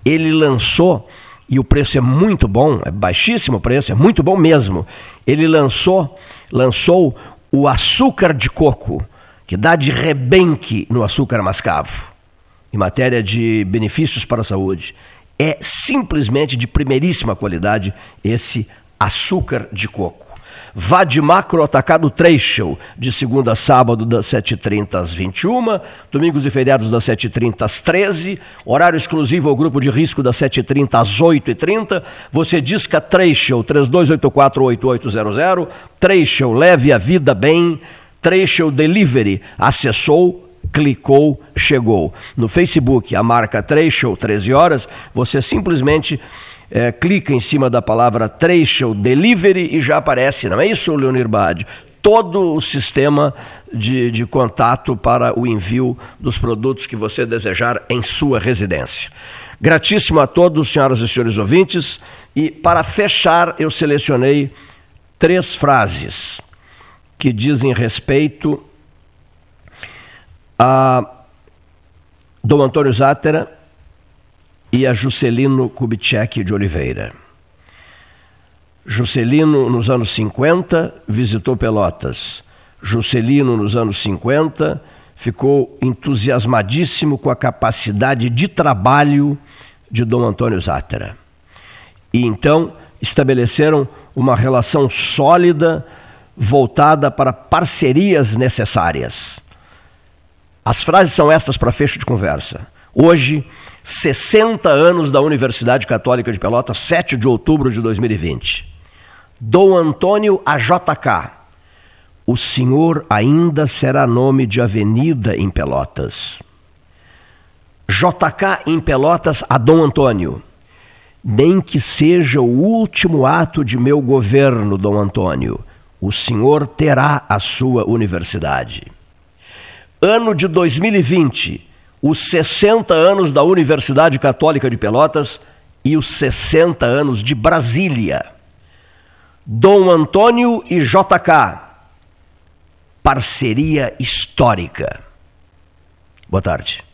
ele lançou, e o preço é muito bom, é baixíssimo o preço, é muito bom mesmo. Ele lançou, lançou o açúcar de coco, que dá de rebenque no açúcar mascavo, em matéria de benefícios para a saúde. É simplesmente de primeiríssima qualidade esse açúcar de coco. Vá de macro atacado Trecho, de segunda a sábado, das 7h30 às 21 domingos e feriados das 7h30 às 13 horário exclusivo ao grupo de risco das 7h30 às 8h30. Você disca Trecho, 32848800, Trecho, leve a vida bem, Trecho Delivery, acessou, clicou, chegou. No Facebook, a marca Trecho, 13 horas, você simplesmente é, clica em cima da palavra Trecho Delivery e já aparece, não é isso, Leonir Bade? Todo o sistema de, de contato para o envio dos produtos que você desejar em sua residência. Gratíssimo a todos, senhoras e senhores ouvintes. E para fechar, eu selecionei três frases que dizem respeito a Dom Antônio Zátera e a Juscelino Kubitschek de Oliveira. Juscelino, nos anos 50, visitou Pelotas. Juscelino, nos anos 50, ficou entusiasmadíssimo com a capacidade de trabalho de Dom Antônio Zátera. E então estabeleceram uma relação sólida voltada para parcerias necessárias. As frases são estas para fecho de conversa. Hoje, 60 anos da Universidade Católica de Pelotas, 7 de outubro de 2020. Dom Antônio AJK. O senhor ainda será nome de avenida em Pelotas. JK em Pelotas a Dom Antônio. Nem que seja o último ato de meu governo, Dom Antônio, o senhor terá a sua universidade. Ano de 2020 os 60 anos da Universidade Católica de Pelotas e os 60 anos de Brasília. Dom Antônio e JK. Parceria histórica. Boa tarde.